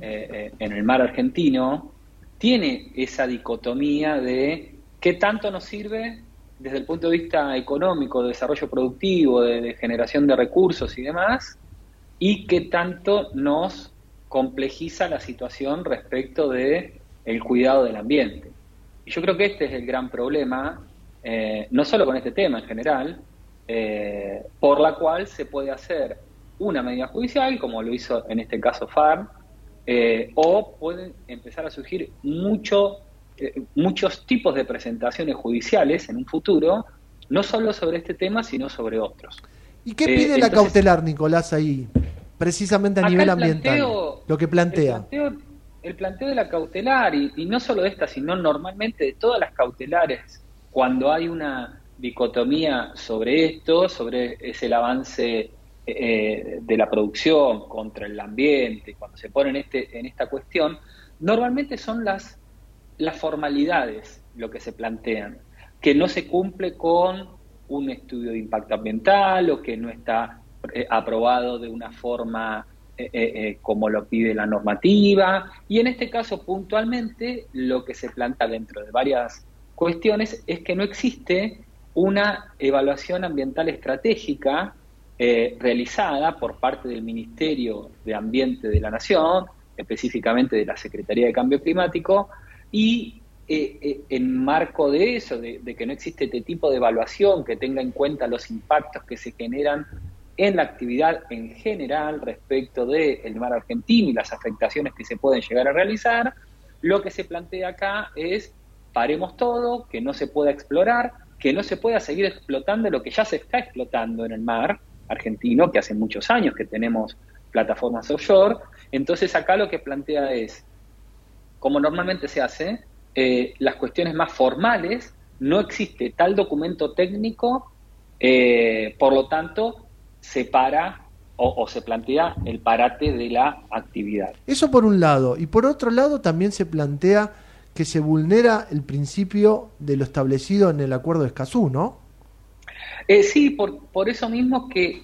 eh, eh, en el mar argentino, tiene esa dicotomía de qué tanto nos sirve desde el punto de vista económico, de desarrollo productivo, de, generación de recursos y demás, y qué tanto nos complejiza la situación respecto de el cuidado del ambiente. Y yo creo que este es el gran problema eh, no solo con este tema en general, eh, por la cual se puede hacer una medida judicial, como lo hizo en este caso FARM, eh, o pueden empezar a surgir mucho, muchos tipos de presentaciones judiciales en un futuro, no solo sobre este tema, sino sobre otros. ¿Y qué pide la cautelar, Nicolás, ahí, precisamente a nivel ambiental? lo que plantea. El planteo, de la cautelar, y, y no solo de esta, sino normalmente de todas las cautelares cuando hay una dicotomía sobre esto, sobre ese el avance eh, de la producción contra el ambiente, cuando se pone en, este, en esta cuestión, normalmente son las, las formalidades lo que se plantean, que no se cumple con un estudio de impacto ambiental o que no está eh, aprobado de una forma eh, como lo pide la normativa. Y en este caso, puntualmente, lo que se plantea dentro de varias cuestiones es que no existe una evaluación ambiental estratégica eh, realizada por parte del Ministerio de Ambiente de la Nación, específicamente de la Secretaría de Cambio Climático, y eh, eh, en marco de eso, de, que no existe este tipo de evaluación que tenga en cuenta los impactos que se generan en la actividad en general respecto del mar argentino y las afectaciones que se pueden llegar a realizar, lo que se plantea acá es paremos todo, que no se pueda explorar, que no se pueda seguir explotando lo que ya se está explotando en el mar argentino, que hace muchos años que tenemos plataformas offshore. Entonces acá lo que plantea es, como normalmente se hace, eh, las cuestiones más formales, no existe tal documento técnico, eh, por lo tanto, se para o, se plantea el parate de la actividad. Eso por un lado. Y por otro lado también se plantea que se vulnera el principio de lo establecido en el acuerdo de Escazú, ¿no? Eh, sí, por, por eso mismo que,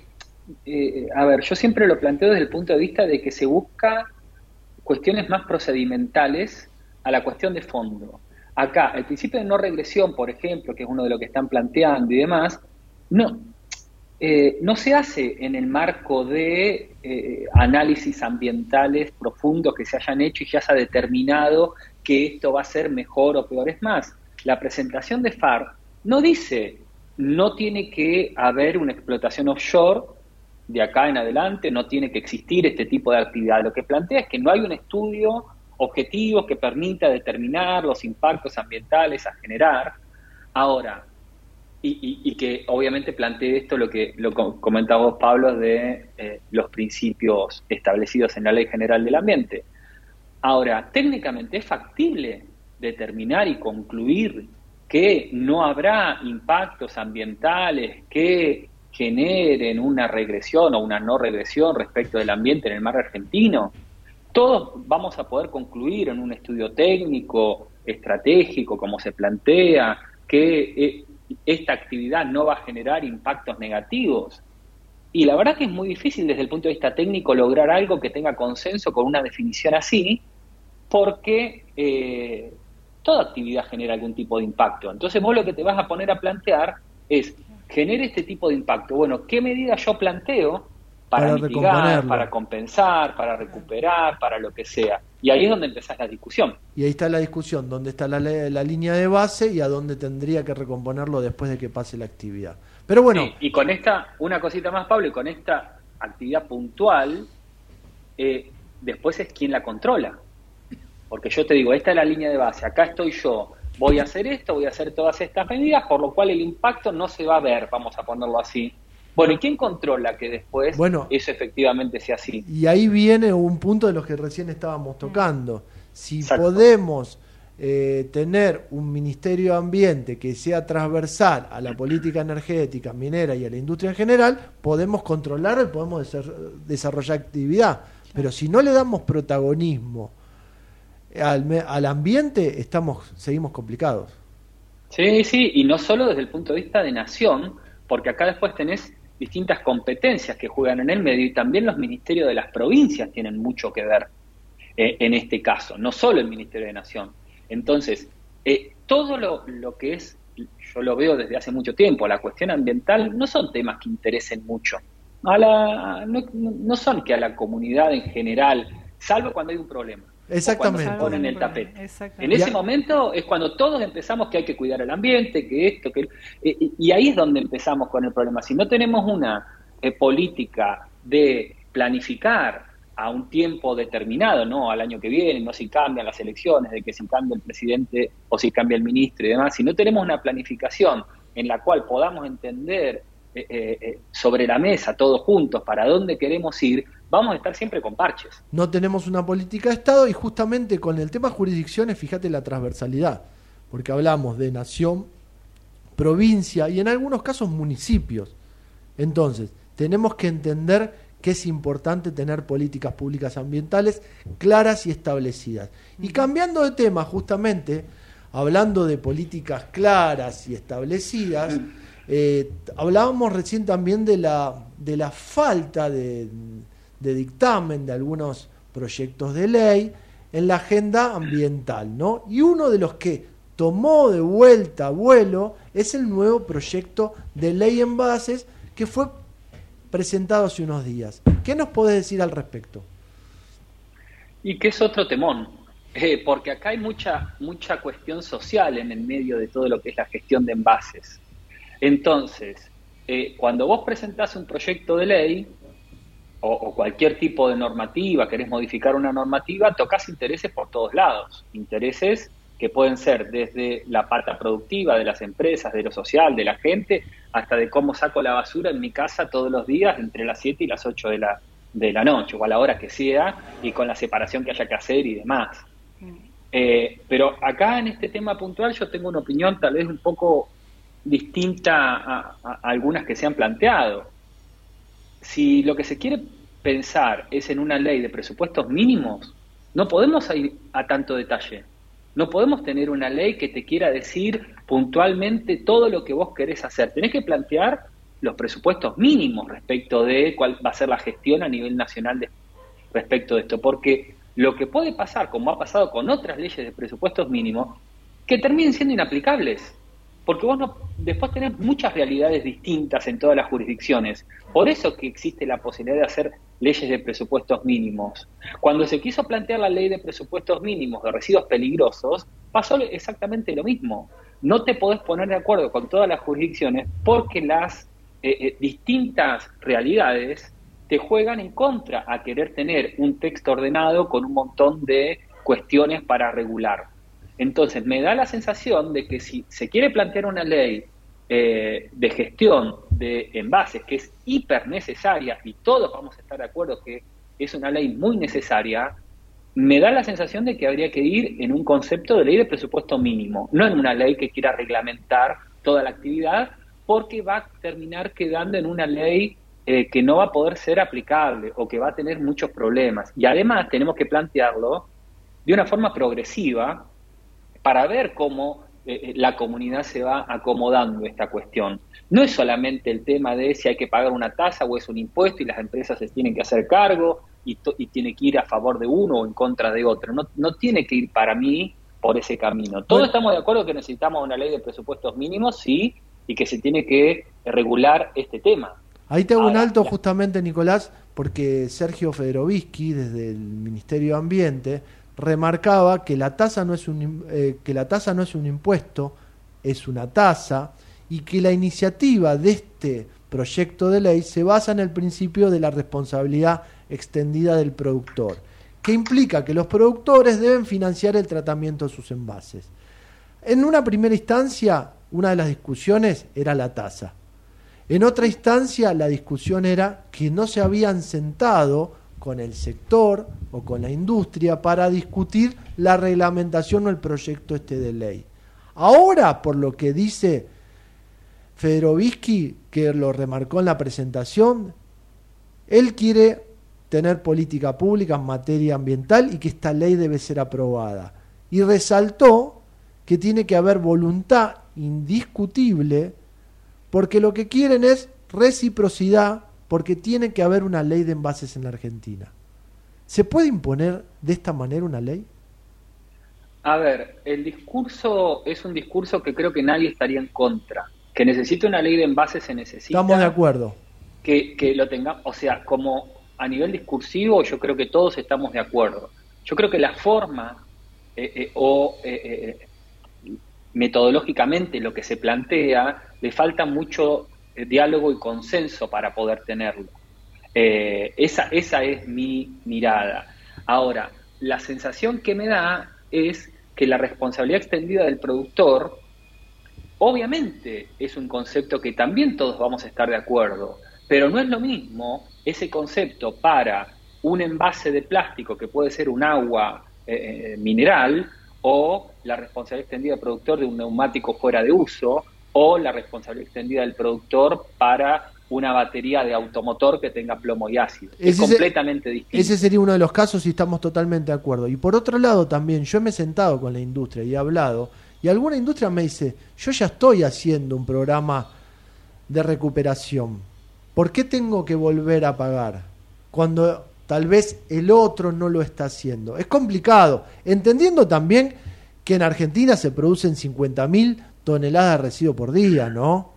eh, a ver, yo siempre lo planteo desde el punto de vista de que se busca cuestiones más procedimentales a la cuestión de fondo. Acá, el principio de no regresión, por ejemplo, que es uno de lo que están planteando y demás, no, eh, no se hace en el marco de eh, análisis ambientales profundos que se hayan hecho y ya se ha determinado que esto va a ser mejor o peor. Es más, la presentación de FAR no dice no tiene que haber una explotación offshore de acá en adelante, no tiene que existir este tipo de actividad. Lo que plantea es que no hay un estudio objetivo que permita determinar los impactos ambientales a generar. Ahora, y, que obviamente plantee esto lo que lo comentaba vos, Pablo, de eh, los principios establecidos en la Ley General del Ambiente. Ahora, técnicamente es factible determinar y concluir que no habrá impactos ambientales que generen una regresión o una no regresión respecto del ambiente en el mar argentino. Todos vamos a poder concluir en un estudio técnico, estratégico, como se plantea, que eh, esta actividad no va a generar impactos negativos. Y la verdad que es muy difícil desde el punto de vista técnico lograr algo que tenga consenso con una definición así, porque eh, toda actividad genera algún tipo de impacto. Entonces vos lo que te vas a poner a plantear es, genere este tipo de impacto. Bueno, ¿qué medida yo planteo para, mitigar, para compensar, para recuperar, para lo que sea? Y ahí es donde empezás la discusión. Y ahí está la discusión, dónde está la, la línea de base y a dónde tendría que recomponerlo después de que pase la actividad. Pero bueno. y con esta, una cosita más, Pablo, y con esta actividad puntual, eh, después es quien la controla. Porque yo te digo, esta es la línea de base, acá estoy yo, voy a hacer esto, voy a hacer todas estas medidas, por lo cual el impacto no se va a ver, vamos a ponerlo así. Bueno, ¿y quién controla que después eso efectivamente sea así? Y ahí viene un punto de los que recién estábamos tocando. Si podemos eh, tener un Ministerio de Ambiente que sea transversal a la política energética, minera y a la industria en general, podemos controlar y podemos desarrollar actividad. Pero si no le damos protagonismo al, al ambiente, estamos seguimos complicados. Sí, sí, y no solo desde el punto de vista de nación, porque acá después tenés distintas competencias que juegan en el medio y también los ministerios de las provincias tienen mucho que ver eh, en este caso, no solo el Ministerio de Nación. Entonces, eh, todo lo, lo, que es, yo lo veo desde hace mucho tiempo, la cuestión ambiental no son temas que interesen mucho. A la, no, no son que a la comunidad en general, salvo cuando hay un problema. Exactamente. Cuando se ponen el tapete. En ese momento es cuando todos empezamos que hay que cuidar el ambiente, que esto, que... Eh, y ahí es donde empezamos con el problema. Si no tenemos una eh, política de planificar a un tiempo determinado, no al año que viene, no si cambian las elecciones, de que si cambia el presidente o si cambia el ministro y demás, si no tenemos una planificación en la cual podamos entender eh, sobre la mesa todos juntos para dónde queremos ir, vamos a estar siempre con parches. No tenemos una política de Estado y justamente con el tema jurisdicciones, fíjate la transversalidad, porque hablamos de nación, provincia y en algunos casos municipios. Entonces, tenemos que entender que es importante tener políticas públicas ambientales claras y establecidas. Y cambiando de tema, justamente, hablando de políticas claras y establecidas, eh, hablábamos recién también de la, de la falta de, de dictamen de algunos proyectos de ley en la agenda ambiental, ¿no? Y uno de los que tomó de vuelta vuelo es el nuevo proyecto de ley en bases que fue presentado hace unos días. ¿Qué nos podés decir al respecto? Y que es otro temón, eh, porque acá hay mucha, mucha cuestión social en el medio de todo lo que es la gestión de envases. Entonces, eh, cuando vos presentás un proyecto de ley, o, cualquier tipo de normativa, querés modificar una normativa, tocas intereses por todos lados. Intereses que pueden ser desde la parte productiva de las empresas, de lo social, de la gente, hasta de cómo saco la basura en mi casa todos los días entre las 7 y las 8 de la, de la noche, o a la hora que sea, y con la separación que haya que hacer y demás. Eh, pero acá en este tema puntual yo tengo una opinión tal vez un poco distinta a algunas que se han planteado si lo que se quiere pensar es en una ley de presupuestos mínimos, no podemos ir a tanto detalle. No podemos tener una ley que te quiera decir puntualmente todo lo que vos querés hacer. Tenés que plantear los presupuestos mínimos respecto de cuál va a ser la gestión a nivel nacional respecto de esto. Porque lo que puede pasar, como ha pasado con otras leyes de presupuestos mínimos, que terminen siendo inaplicables porque vos no, después tenés muchas realidades distintas en todas las jurisdicciones. Por eso que existe la posibilidad de hacer leyes de presupuestos mínimos. Cuando se quiso plantear la ley de presupuestos mínimos de residuos peligrosos, pasó exactamente lo mismo. No te podés poner de acuerdo con todas las jurisdicciones porque las eh, eh, distintas realidades te juegan en contra a querer tener un texto ordenado con un montón de cuestiones para regular. Entonces, me da la sensación de que si se quiere plantear una ley eh, de gestión de envases que es hiper necesaria y todos vamos a estar de acuerdo que es una ley muy necesaria, me da la sensación de que habría que ir en un concepto de ley de presupuesto mínimo, no en una ley que quiera reglamentar toda la actividad, porque va a terminar quedando en una ley eh, que no va a poder ser aplicable o que va a tener muchos problemas. Y además tenemos que plantearlo de una forma progresiva, para ver cómo eh, eh, la comunidad se va acomodando esta cuestión. No es solamente el tema de si hay que pagar una tasa o es un impuesto y las empresas se tienen que hacer cargo y, y tiene que ir a favor de uno o en contra de otro. No, no tiene que ir para mí por ese camino. Todos estamos de acuerdo que necesitamos una ley de presupuestos mínimos, sí, y que se tiene que regular este tema. Ahí te hago un alto justamente, Nicolás, porque Sergio Federovisky, desde el Ministerio de Ambiente, remarcaba que la tasa no es un, eh, que la tasa no es un impuesto, es una tasa, y que la iniciativa de este proyecto de ley se basa en el principio de la responsabilidad extendida del productor, que implica que los productores deben financiar el tratamiento de sus envases. En una primera instancia, una de las discusiones era la tasa. En otra instancia, la discusión era que no se habían sentado con el sector o con la industria para discutir la reglamentación o el proyecto este de ley. Ahora, por lo que dice Federovisky, que lo remarcó en la presentación, él quiere tener política pública en materia ambiental y que esta ley debe ser aprobada. Y resaltó que tiene que haber voluntad indiscutible porque lo que quieren es reciprocidad porque tiene que haber una ley de envases en la Argentina. ¿Se puede imponer de esta manera una ley? A ver, el discurso es un discurso que creo que nadie estaría en contra. Que necesita una ley de envases se necesita. Estamos de acuerdo. Que, que lo tengamos, o sea, como a nivel discursivo yo creo que todos estamos de acuerdo. Yo creo que la forma eh, eh, o eh, metodológicamente lo que se plantea le falta mucho diálogo y consenso para poder tenerlo. esa, esa es mi mirada. Ahora, la sensación que me da es que la responsabilidad extendida del productor, obviamente es un concepto que también todos vamos a estar de acuerdo, pero no es lo mismo ese concepto para un envase de plástico que puede ser un agua eh, eh, mineral o la responsabilidad extendida del productor de un neumático fuera de uso o la responsabilidad extendida del productor para una batería de automotor que tenga plomo y ácido. es completamente distinto. Ese sería uno de los casos y estamos totalmente de acuerdo. Y por otro lado también, yo me he sentado con la industria y he hablado, y alguna industria me dice, yo ya estoy haciendo un programa de recuperación. ¿Por qué tengo que volver a pagar? Cuando tal vez el otro no lo está haciendo. Es complicado, entendiendo también que en Argentina se producen 50.000 toneladas de residuos por día, ¿no?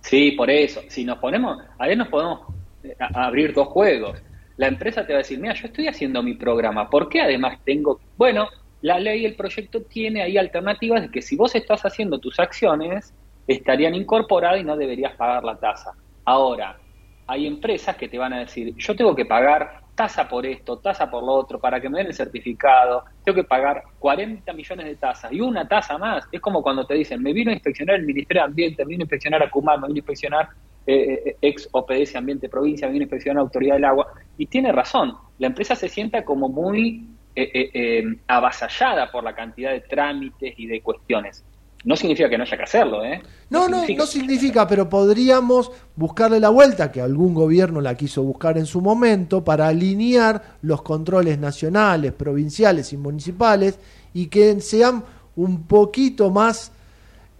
Sí, por eso. Si nos ponemos, a ver, nos podemos eh, abrir dos juegos. La empresa te va a decir, mira, yo estoy haciendo mi programa, ¿por qué además tengo...? Bueno, la ley el proyecto tiene ahí alternativas de que si vos estás haciendo tus acciones, estarían incorporadas y no deberías pagar la tasa. Ahora, hay empresas que te van a decir, yo tengo que pagar tasa por esto, tasa por lo otro, para que me den el certificado, tengo que pagar 40 millones de tasas y una tasa más. Es como cuando te dicen, me vino a inspeccionar el Ministerio de Ambiente, me vino a inspeccionar a Cumar, me vino a inspeccionar eh, eh, ex OPDS Ambiente Provincia, me vino a inspeccionar Autoridad del Agua. Y tiene razón, la empresa se sienta como muy eh, avasallada por la cantidad de trámites y de cuestiones. No significa que no haya que hacerlo, ¿eh? No, no, no, significa, pero podríamos buscarle la vuelta, que algún gobierno la quiso buscar en su momento, para alinear los controles nacionales, provinciales y municipales y que sean un poquito más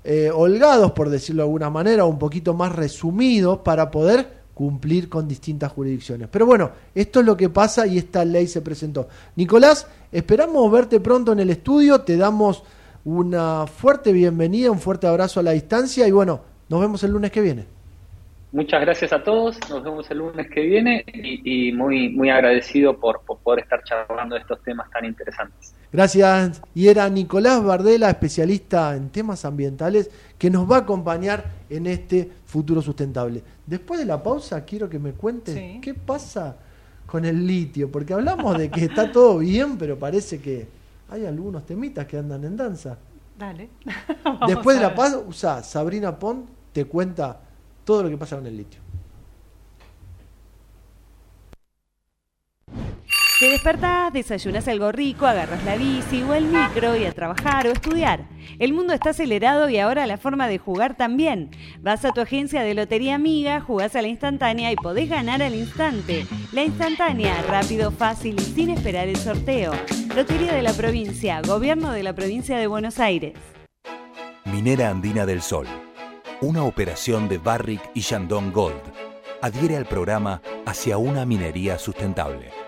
eh, holgados, por decirlo de alguna manera, un poquito más resumidos para poder cumplir con distintas jurisdicciones. Pero bueno, esto es lo que pasa y esta ley se presentó. Nicolás, esperamos verte pronto en el estudio, te damos una fuerte bienvenida, un fuerte abrazo a la distancia y bueno, nos vemos el lunes que viene. Muchas gracias a todos, nos vemos el lunes que viene y, muy, muy agradecido por, poder estar charlando de estos temas tan interesantes. Gracias. Y era Nicolás Bardela, especialista en temas ambientales, que nos va a acompañar en este futuro sustentable. Después de la pausa, quiero que me cuente qué pasa con el litio, porque hablamos de que está todo bien, pero parece que hay algunos temitas que andan en danza. Dale. Después de la paz, usa Sabrina Pont te cuenta todo lo que pasa con el litio. Te despertás, desayunas algo rico, agarras la bici o el micro y a trabajar o estudiar. El mundo está acelerado y ahora la forma de jugar también. Vas a tu agencia de Lotería Amiga, jugás a la instantánea y podés ganar al instante. La instantánea, rápido, fácil y sin esperar el sorteo. Lotería de la provincia, Gobierno de la provincia de Buenos Aires. Minera Andina del Sol. Una operación de Barrick y Shandong Gold. Adhiere al programa hacia una minería sustentable.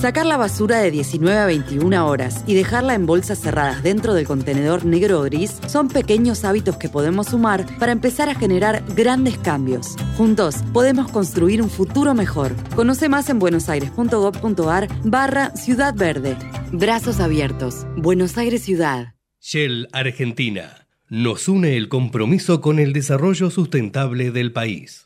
Sacar la basura de 19 a 21 horas y dejarla en bolsas cerradas dentro del contenedor negro o gris son pequeños hábitos que podemos sumar para empezar a generar grandes cambios. Juntos podemos construir un futuro mejor. Conoce más en buenosaires.gov.ar barra Ciudad Verde. Brazos abiertos. Buenos Aires Ciudad. Shell Argentina. Nos une el compromiso con el desarrollo sustentable del país.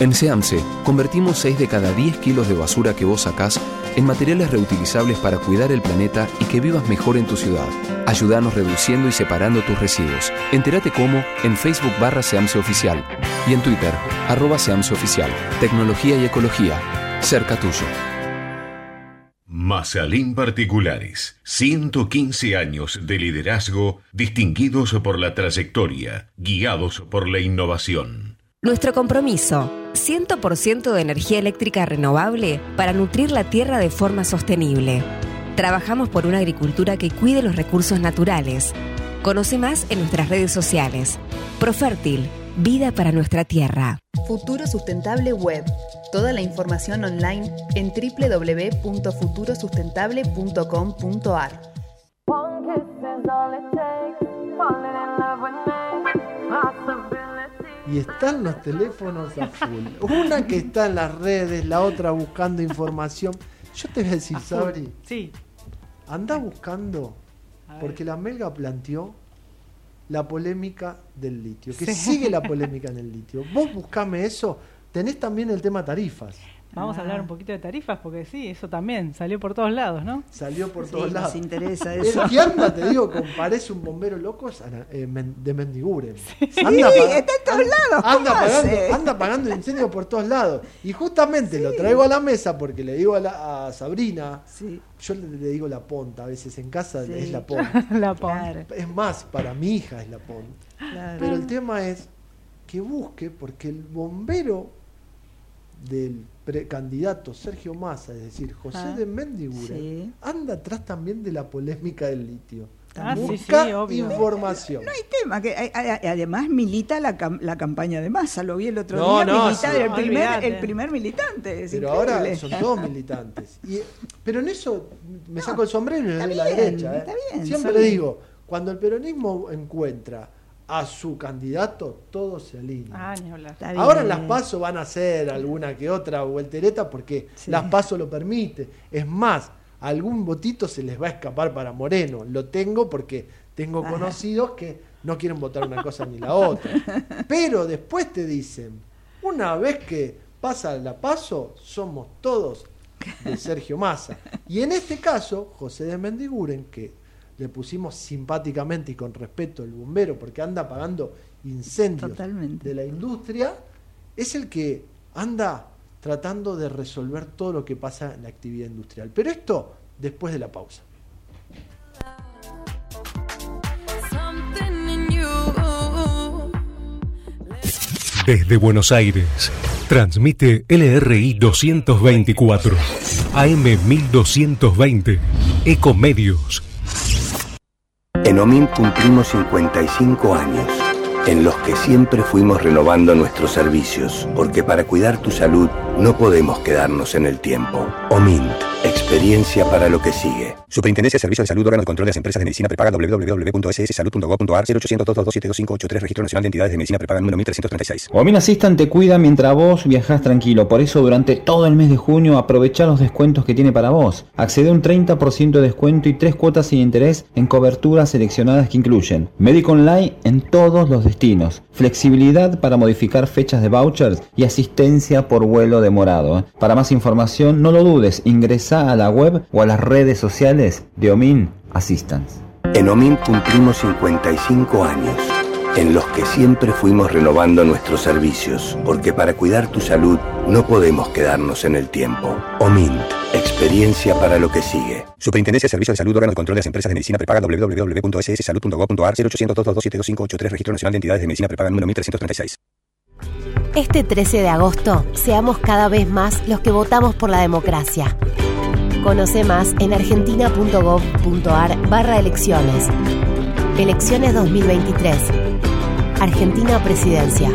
En SEAMSE, convertimos 6 de cada 10 kilos de basura que vos sacás en materiales reutilizables para cuidar el planeta y que vivas mejor en tu ciudad. Ayúdanos reduciendo y separando tus residuos. Entérate cómo en Facebook barra SEAMSE Oficial y en Twitter arroba SEAMSE Oficial. Tecnología y ecología. Cerca tuyo. Masalín Particulares. 115 años de liderazgo distinguidos por la trayectoria, guiados por la innovación. Nuestro compromiso, 100% de energía eléctrica renovable para nutrir la tierra de forma sostenible. Trabajamos por una agricultura que cuide los recursos naturales. Conoce más en nuestras redes sociales. Profértil, vida para nuestra tierra. Futuro Sustentable Web. Toda la información online en www.futurosustentable.com.ar. y están los teléfonos a full. Una que está en las redes, la otra buscando información. Yo te voy a decir, Sabri. Sí. Anda buscando, porque la Melga planteó la polémica del litio, que Sí. sigue la polémica en el litio. Vos buscame eso, tenés también el tema tarifas. Vamos a hablar un poquito de tarifas porque sí, eso también salió por todos lados, ¿no? Salió por Sí, todos nos lados. interesa El eso. que anda, te digo, como parece un bombero loco es Ana- eh, men- de Mendiguren. Sí, está en todos lados, ¿cómo Anda pagando, anda pagando incendios por todos lados. Y justamente lo traigo a la mesa porque le digo a, la- a Sabrina, yo le, le digo la ponta, a veces en casa Sí. es la ponta. La ponta. Es más, para mi hija es la ponta. Claro. Pero el tema es que busque, porque el bombero del precandidato Sergio Massa, es decir, José Ah, de Mendiguren, sí. anda atrás también de la polémica del litio. Ah, Busca sí, obvio. información. No hay tema, que además milita la, cam- la campaña de masa, lo vi el otro No, día, no, militar, sí. el, primer, el primer militante. es Pero ahora son todos militantes. Y, pero en eso me saco el sombrero y le doy la derecha. ¿eh? está bien, Siempre digo, cuando el peronismo encuentra a su candidato, todo se alinea. Ah, ni hablar. Ahora las PASO van a hacer alguna que otra vueltereta porque Sí. las PASO lo permite. Es más, algún votito se les va a escapar para Moreno. Lo tengo porque tengo Ajá. conocidos que no quieren votar una cosa ni la otra. Pero después te dicen, una vez que pasa la PASO, somos todos de Sergio Massa. Y en este caso, José de Mendiguren, que le pusimos simpáticamente y con respeto el bombero porque anda pagando incendios Totalmente. de la industria, es el que anda tratando de resolver todo lo que pasa en la actividad industrial. Pero esto después de la pausa. Desde Buenos Aires, transmite LRI 224, AM 1220, Ecomedios. En OMIN cumplimos 55 años, en los que siempre fuimos renovando nuestros servicios, porque para cuidar tu salud no podemos quedarnos en el tiempo. OMINT, experiencia para lo que sigue. Superintendencia de Servicios de Salud, órgano de control de las empresas de medicina prepaga www.sssalud.gov.ar 0800 227 Registro Nacional de Entidades de Medicina Prepaga número 1336. Omin Assistant te cuida mientras vos viajás tranquilo, por eso durante todo el mes de junio aprovecha los descuentos que tiene para vos. Accede a un 30% de descuento y tres cuotas sin interés en coberturas seleccionadas que incluyen médico online en todos los destinos, flexibilidad para modificar fechas de vouchers y asistencia por vuelo demorado. ¿eh? Para más información no lo dudes, ingresa a la web o a las redes sociales de Omin Assistance. En OMIN cumplimos 55 años, en los que siempre fuimos renovando nuestros servicios, porque para cuidar tu salud no podemos quedarnos en el tiempo. OMINT, experiencia para lo que sigue. Superintendencia de Servicios de Salud, órgano de control de las empresas de medicina prepaga www.sssalud.gov.ar 0800-227-2583, Registro Nacional de Entidades de Medicina Prepaga número 1336. Este 13 de agosto, seamos cada vez más los que votamos por la democracia. Conoce más en argentina.gov.ar barra elecciones. Elecciones 2023. Argentina Presidencia.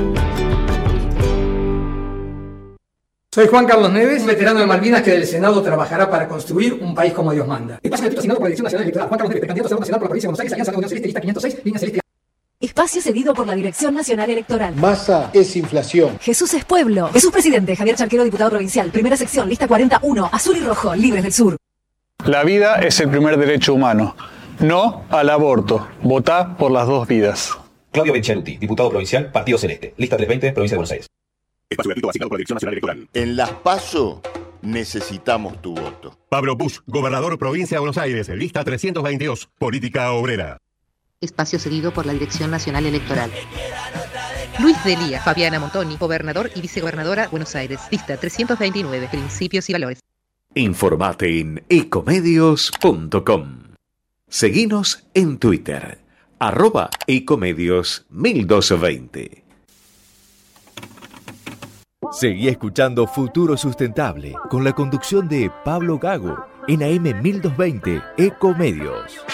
Soy Juan Carlos Neves, un veterano de Malvinas que del Senado trabajará para construir un país como Dios manda. Espacio gratuito asignado por la Dirección Nacional Electoral. Juan Carlos Neves, precandidato a Senado Nacional por la provincia de Buenos Aires, Alianza lista 506, línea celeste. Espacio cedido por la Dirección Nacional Electoral. Masa es inflación. Jesús es pueblo. Jesús presidente, Javier Charquero, diputado provincial. Primera sección, lista 41, azul y rojo, libres del sur. La vida es el primer derecho humano. No al aborto. Votá por las dos vidas. Claudio Benchaluti, diputado provincial, Partido Celeste. Lista 320, provincia de Buenos Aires. Espacio gratuito asignado por la Dirección Nacional Electoral. En las PASO necesitamos tu voto. Pablo Bush, gobernador provincia de Buenos Aires. Lista 322, política obrera. Espacio cedido por la Dirección Nacional Electoral. Luis Delía, Fabiana Montoni, gobernador y vicegobernadora Buenos Aires. Lista 329, principios y valores. Informate en ecomedios.com. Seguinos en Twitter, arroba ecomedios 1220. Seguí escuchando Futuro Sustentable con la conducción de Pablo Gago en AM 1220 Ecomedios.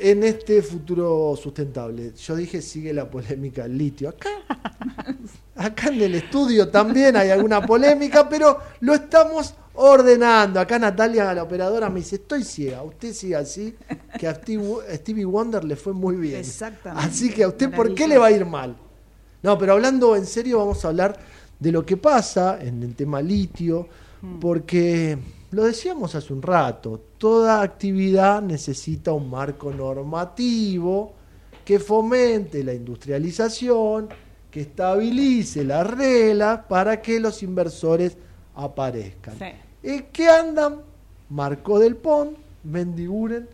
En este futuro sustentable. Yo dije, sigue la polémica del litio. Acá, acá en el estudio también hay alguna polémica, pero lo estamos ordenando. Acá Natalia, la operadora, me dice, estoy ciega. Usted sigue así, que a Stevie, a Stevie Wonder le fue muy bien. Exactamente. Así que a usted, ¿por qué le va a ir mal? No, pero hablando en serio, vamos a hablar de lo que pasa en el tema litio, porque lo decíamos hace un rato, toda actividad necesita un marco normativo que fomente la industrialización, que estabilice las reglas para que los inversores aparezcan. ¿Y qué andan? Marco del Pon, Mendiguren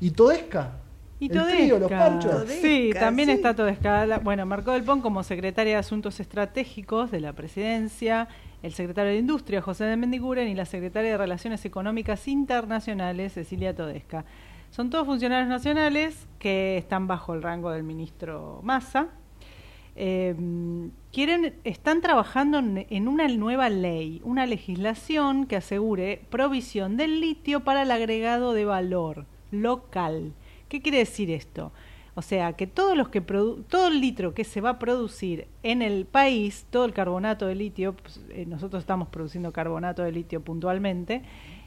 y Todesca. Y El trío, los Todesca. Sí, también sí. está Todesca. Bueno, Marco del Pon como secretaria de Asuntos Estratégicos de la Presidencia, el secretario de Industria, José de Mendiguren, y la secretaria de Relaciones Económicas Internacionales, Cecilia Todesca. Son todos funcionarios nacionales que están bajo el rango del ministro Massa. Eh, quieren, están trabajando en, en una nueva ley, una legislación que asegure provisión del litio para el agregado de valor local. ¿Qué quiere decir esto? O sea, que todos los que produ- todo el litro que se va a producir en el país, todo el carbonato de litio, pues, eh, nosotros estamos produciendo carbonato de litio puntualmente,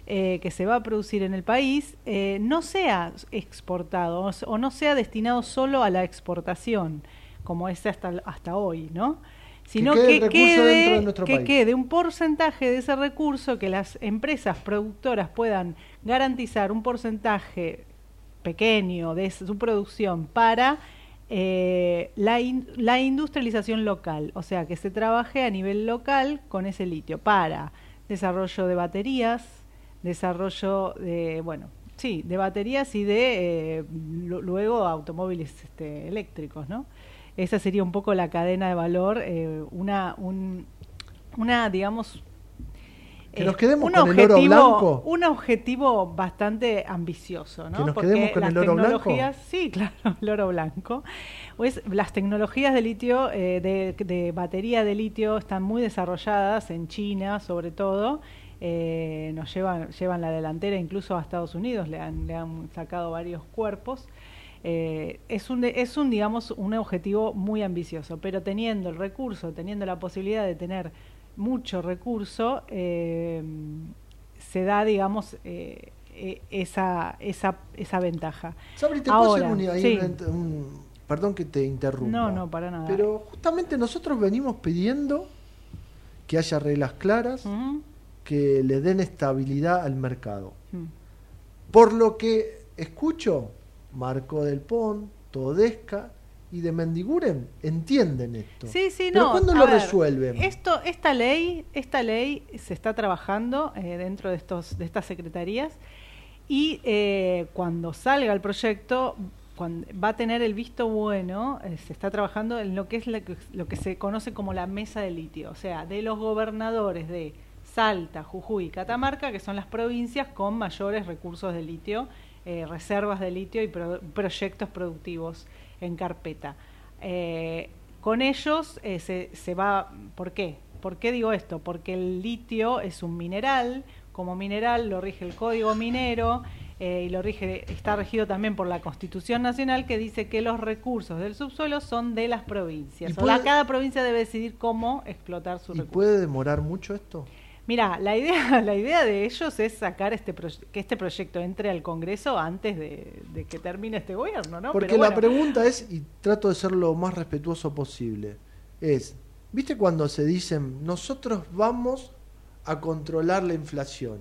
eh, que se va a producir en el país, eh, no sea exportado o no sea destinado solo a la exportación, como es hasta, hasta hoy, ¿no? Sino quede que, de quede, que quede un porcentaje de ese recurso que las empresas productoras puedan garantizar un porcentaje pequeño de su producción para eh, la, la industrialización local, o sea, que se trabaje a nivel local con ese litio para desarrollo de baterías, desarrollo de, bueno, sí, de baterías y de eh, lu- luego automóviles este, eléctricos, ¿no? Esa sería un poco la cadena de valor, eh, una, un- una, digamos, Que eh, nos quedemos un con el oro objetivo- blanco. Un objetivo bastante ambicioso, ¿no? Que nos Porque quedemos con las el oro blanco. sí, claro, el oro blanco. Pues las tecnologías de litio, eh, de, de batería de litio, están muy desarrolladas en China, sobre todo. Eh, nos llevan, llevan la delantera incluso a Estados Unidos, le han, le han sacado varios cuerpos. Eh, es un, es un, digamos, un objetivo muy ambicioso, pero teniendo el recurso, teniendo la posibilidad de tener mucho recurso, eh, se da, digamos, eh, eh, esa, esa, esa ventaja. Sabri, ¿te puedo Ahora, hacer un- ahí sí. un- un- Perdón que te interrumpa. No, no, para nada. Pero justamente nosotros venimos pidiendo que haya reglas claras, que le den estabilidad al mercado. Mm. Por lo que escucho, Marco del Pon, Todesca y de Mendiguren entienden esto. Sí, sí, Pero no. ¿cuándo a lo ver, resuelven? Esto, esta ley, esta ley se está trabajando eh, dentro de estos, de estas secretarías y eh, cuando salga el proyecto cuando, va a tener el visto bueno. eh, se está trabajando en lo que es la lo que se conoce como la mesa de litio, o sea, de los gobernadores de Salta, Jujuy y Catamarca, que son las provincias con mayores recursos de litio, eh, reservas de litio y pro- proyectos productivos en carpeta. Eh, con ellos eh, se, se va, ¿por qué? ¿Por qué digo esto? Porque el litio es un mineral, como mineral lo rige el Código Minero eh, y lo rige, está regido también por la Constitución Nacional que dice que los recursos del subsuelo son de las provincias. ¿Y O sea, cada provincia debe decidir cómo explotar su ¿Y recurso. puede demorar mucho esto? Mira, la idea, la idea de ellos es sacar este que este proyecto entre al Congreso antes de, de que termine este gobierno, ¿no? Porque Pero la pregunta es, y trato de ser lo más respetuoso posible, es, ¿viste cuando se dicen, nosotros vamos a controlar la inflación?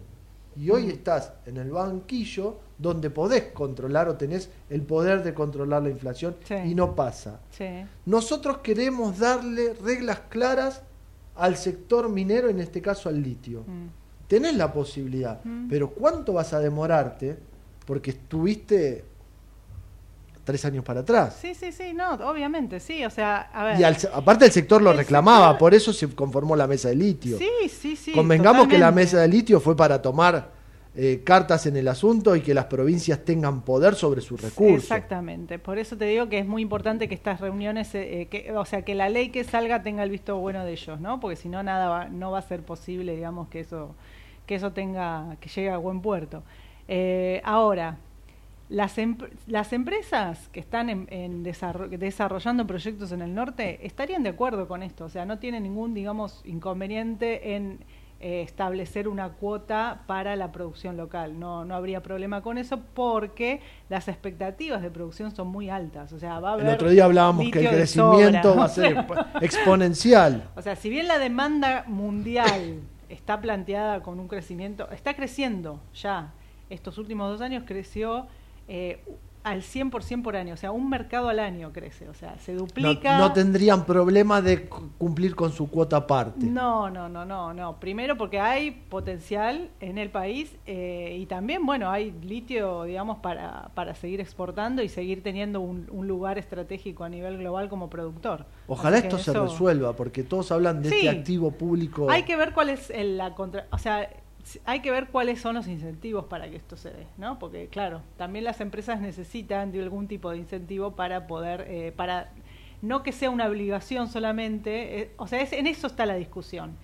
Y hoy Mm. estás en el banquillo donde podés controlar o tenés el poder de controlar la inflación Sí. y no pasa. Sí. Nosotros queremos darle reglas claras al sector minero, en este caso al litio. Mm. Tenés la posibilidad, Mm. pero ¿cuánto vas a demorarte? Porque estuviste tres años para atrás. Sí, sí, sí, no, obviamente, sí, o sea, a ver. Y al- aparte el sector lo reclamaba, por eso se conformó la mesa de litio. Sí, sí, sí. Convengamos que la mesa de litio fue para tomar eh, cartas en el asunto y que las provincias tengan poder sobre sus recursos. Exactamente, por eso te digo que es muy importante que estas reuniones, eh, eh, o sea, que la ley que salga tenga el visto bueno de ellos, ¿no? Porque si no nada va, no va a ser posible, digamos, que eso, que eso tenga, que llegue a buen puerto. Eh, ahora, las, em- las empresas que están en, en desarro- desarrollando proyectos en el norte estarían de acuerdo con esto, o sea, no tienen ningún, digamos, inconveniente en eh, establecer una cuota para la producción local. No, no habría problema con eso porque las expectativas de producción son muy altas. O sea, va a haber El otro día hablábamos que el crecimiento va a ser expo- exponencial. O sea, si bien la demanda mundial está planteada con un crecimiento, está creciendo ya. Estos últimos dos años creció eh, al 100% por año, o sea, un mercado al año crece, o sea, se No, duplica. no tendrían problema de cu- cumplir con su cuota aparte. No, no, no, no, no. Primero porque hay potencial en el país eh, y también, bueno, hay litio, digamos, para, para seguir exportando y seguir teniendo un, un lugar estratégico a nivel global como productor. Ojalá Así esto se eso- resuelva, porque todos hablan de Sí. este activo público. Hay que ver cuál es el- la contra, o sea, hay que ver cuáles son los incentivos para que esto se dé, ¿no? Porque claro, también las empresas necesitan de algún tipo de incentivo para poder, eh, para no que sea una obligación solamente, eh, o sea, es- en eso está la discusión.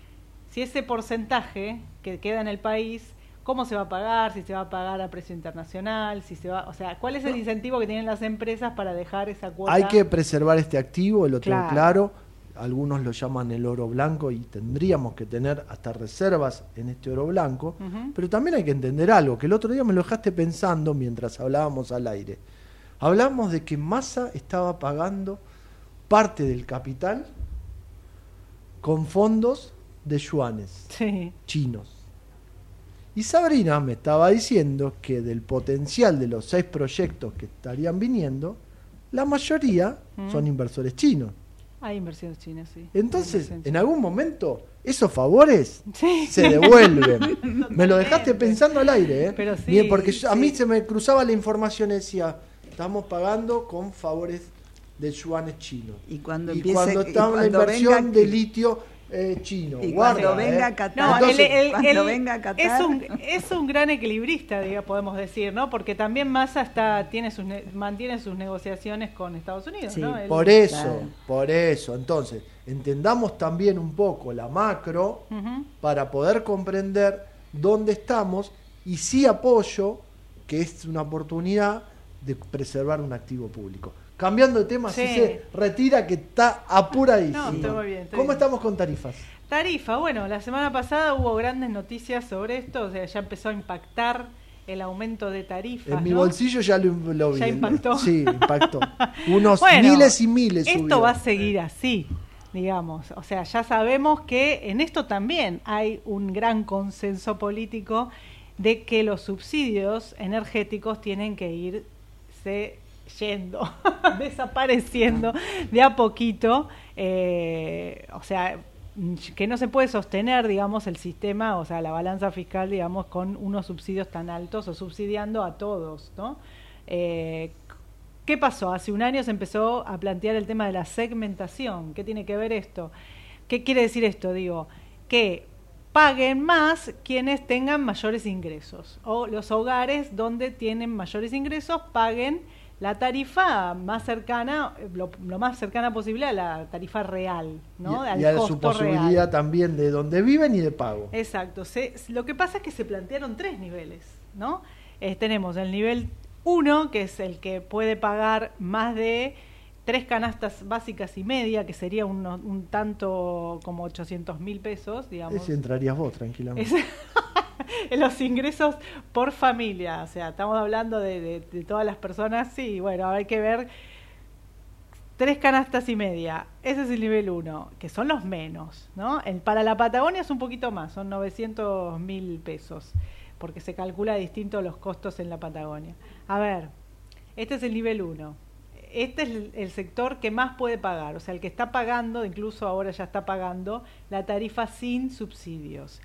Si ese porcentaje que queda en el país ¿Cómo se va a pagar? Si se va a pagar a precio internacional, si se va, o sea, ¿cuál es el incentivo que tienen las empresas para dejar esa cuota? Hay que preservar este activo, lo tengo Claro. claro. Algunos lo llaman el oro blanco y tendríamos que tener hasta reservas en este oro blanco. Pero también hay que entender algo, que el otro día me lo dejaste pensando mientras hablábamos al aire. Hablamos de que Massa estaba pagando parte del capital con fondos de yuanes Sí. chinos. Y Sabrina me estaba diciendo que del potencial de los seis proyectos que estarían viniendo, la mayoría son inversores chinos. Hay inversiones chinas, sí. Entonces, en algún momento, esos favores Sí. se devuelven. me lo dejaste pensando al aire, ¿eh? Pero sí, Bien, porque yo- a mí se me cruzaba la información y decía, estamos pagando con favores de yuanes chinos. Y cuando y empiece- cuando y está la cuando inversión venga- de litio eh, chino. Y Guarda, cuando venga ¿eh? Qatar- No, Entonces- el- el- cuando el- venga Qatar- es un es un gran equilibrista, diga, podemos decir, ¿no? Porque también Massa está tiene sus ne- mantiene sus negociaciones con Estados Unidos, Sí, ¿no? Por eso, Claro. por eso. Entonces, entendamos también un poco la macro para poder comprender dónde estamos y sí apoyo que es una oportunidad de preservar un activo público. Cambiando de tema, Sí. se retira que está apuradísimo. No, estoy muy bien, ¿Cómo bien. estamos con tarifas? Tarifa, bueno, la semana pasada hubo grandes noticias sobre esto, o sea, ya empezó a impactar el aumento de tarifas. En mi bolsillo ya lo, lo vi. Ya impactó. Sí, impactó. Unos Bueno, miles y miles Esto va a seguir así, digamos. O sea, ya sabemos que en esto también hay un gran consenso político de que los subsidios energéticos tienen que irse yendo, desapareciendo de a poquito. eh, o sea, que no se puede sostener, digamos, el sistema, o sea, la balanza fiscal, digamos, con unos subsidios tan altos o subsidiando a todos, ¿no? Eh, ¿Qué pasó? Hace un año se empezó a plantear el tema de la segmentación. ¿Qué tiene que ver esto? ¿Qué quiere decir esto? Digo, que paguen más quienes tengan mayores ingresos o los hogares donde tienen mayores ingresos paguen la tarifa más cercana, lo, lo más cercana posible a la tarifa real, ¿no? y, Al y a su posibilidad real. también de dónde viven y de pago. Exacto. Se- lo que pasa es que se plantearon tres niveles, ¿no? Eh, tenemos el nivel 1, que es el que puede pagar más de tres canastas básicas y media, que sería uno- un tanto como 800 mil pesos, digamos. Ese entrarías vos, tranquilamente. Es- los ingresos por familia. O sea, estamos hablando de, todas las personas. Sí, bueno, hay que ver. Tres canastas y media. Ese es el nivel 1, que son los menos. ¿no? El, para la Patagonia es un poquito más, son 900 mil pesos, porque se calcula distinto los costos en la Patagonia. A ver, este es el nivel 1. Este es el, el sector que más puede pagar, o sea, el que está pagando, incluso ahora ya está pagando, la tarifa sin subsidios.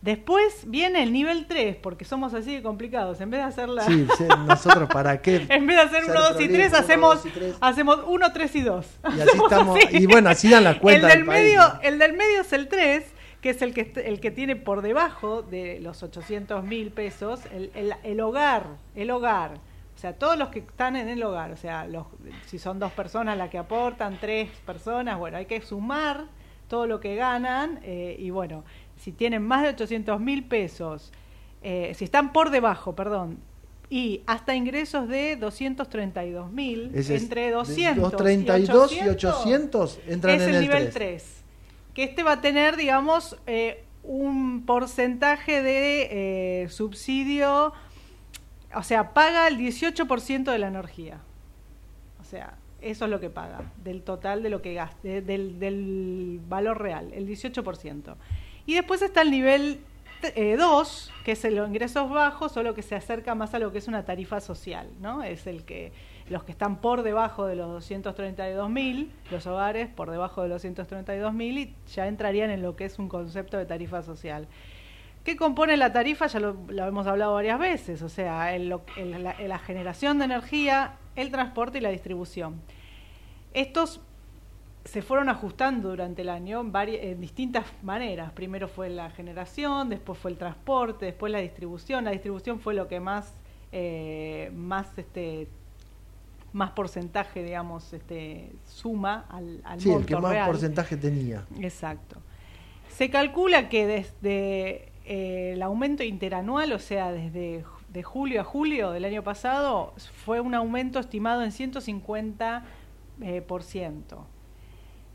Después viene el nivel 3, porque somos así de complicados. En vez de hacer la. Sí, nosotros para qué. en vez de hacer Ser 1, 2 y 3, prolijo, hacemos, uno, dos y tres. hacemos 1, 3 y 2. Y así estamos. Y bueno, así dan la cuenta. El del, del país, medio, ¿no? el del medio es el 3, que es el que, el que tiene por debajo de los 800 mil pesos el, el, el hogar. El hogar. O sea, todos los que están en el hogar. O sea, los, si son dos personas las que aportan, tres personas, bueno, hay que sumar todo lo que ganan. eh, y bueno, si tienen más de 800 mil pesos, eh, si están por debajo, perdón, y hasta ingresos de 232 mil, entre de 200 232 y y 800 entran es en el, el nivel 3. 3. Que este va a tener, digamos, eh, un porcentaje de eh, subsidio, o sea, paga el 18% de la energía. O sea, eso es lo que paga, del total de lo que gasta, de- del, del valor real, el 18%. Y después está el nivel 2, que es los ingresos bajos, solo que se acerca más a lo que es una tarifa social, ¿no? Es el que los que están por debajo de los 232 mil, los hogares por debajo de los 232 mil, y ya entrarían en lo que es un concepto de tarifa social. ¿Qué compone la tarifa? Ya lo, lo hemos hablado varias veces, o sea, la generación de energía, el transporte y la distribución. Estos se fueron ajustando durante el año en, en distintas maneras. Primero fue la generación, después fue el transporte, después la distribución. La distribución fue lo que más, eh, más, este, más porcentaje, digamos, este, suma al, al Sí, el que más real. porcentaje tenía. Exacto. Se calcula que desde eh, el aumento interanual, o sea, desde de julio a julio del año pasado, fue un aumento estimado en 150 eh, por ciento,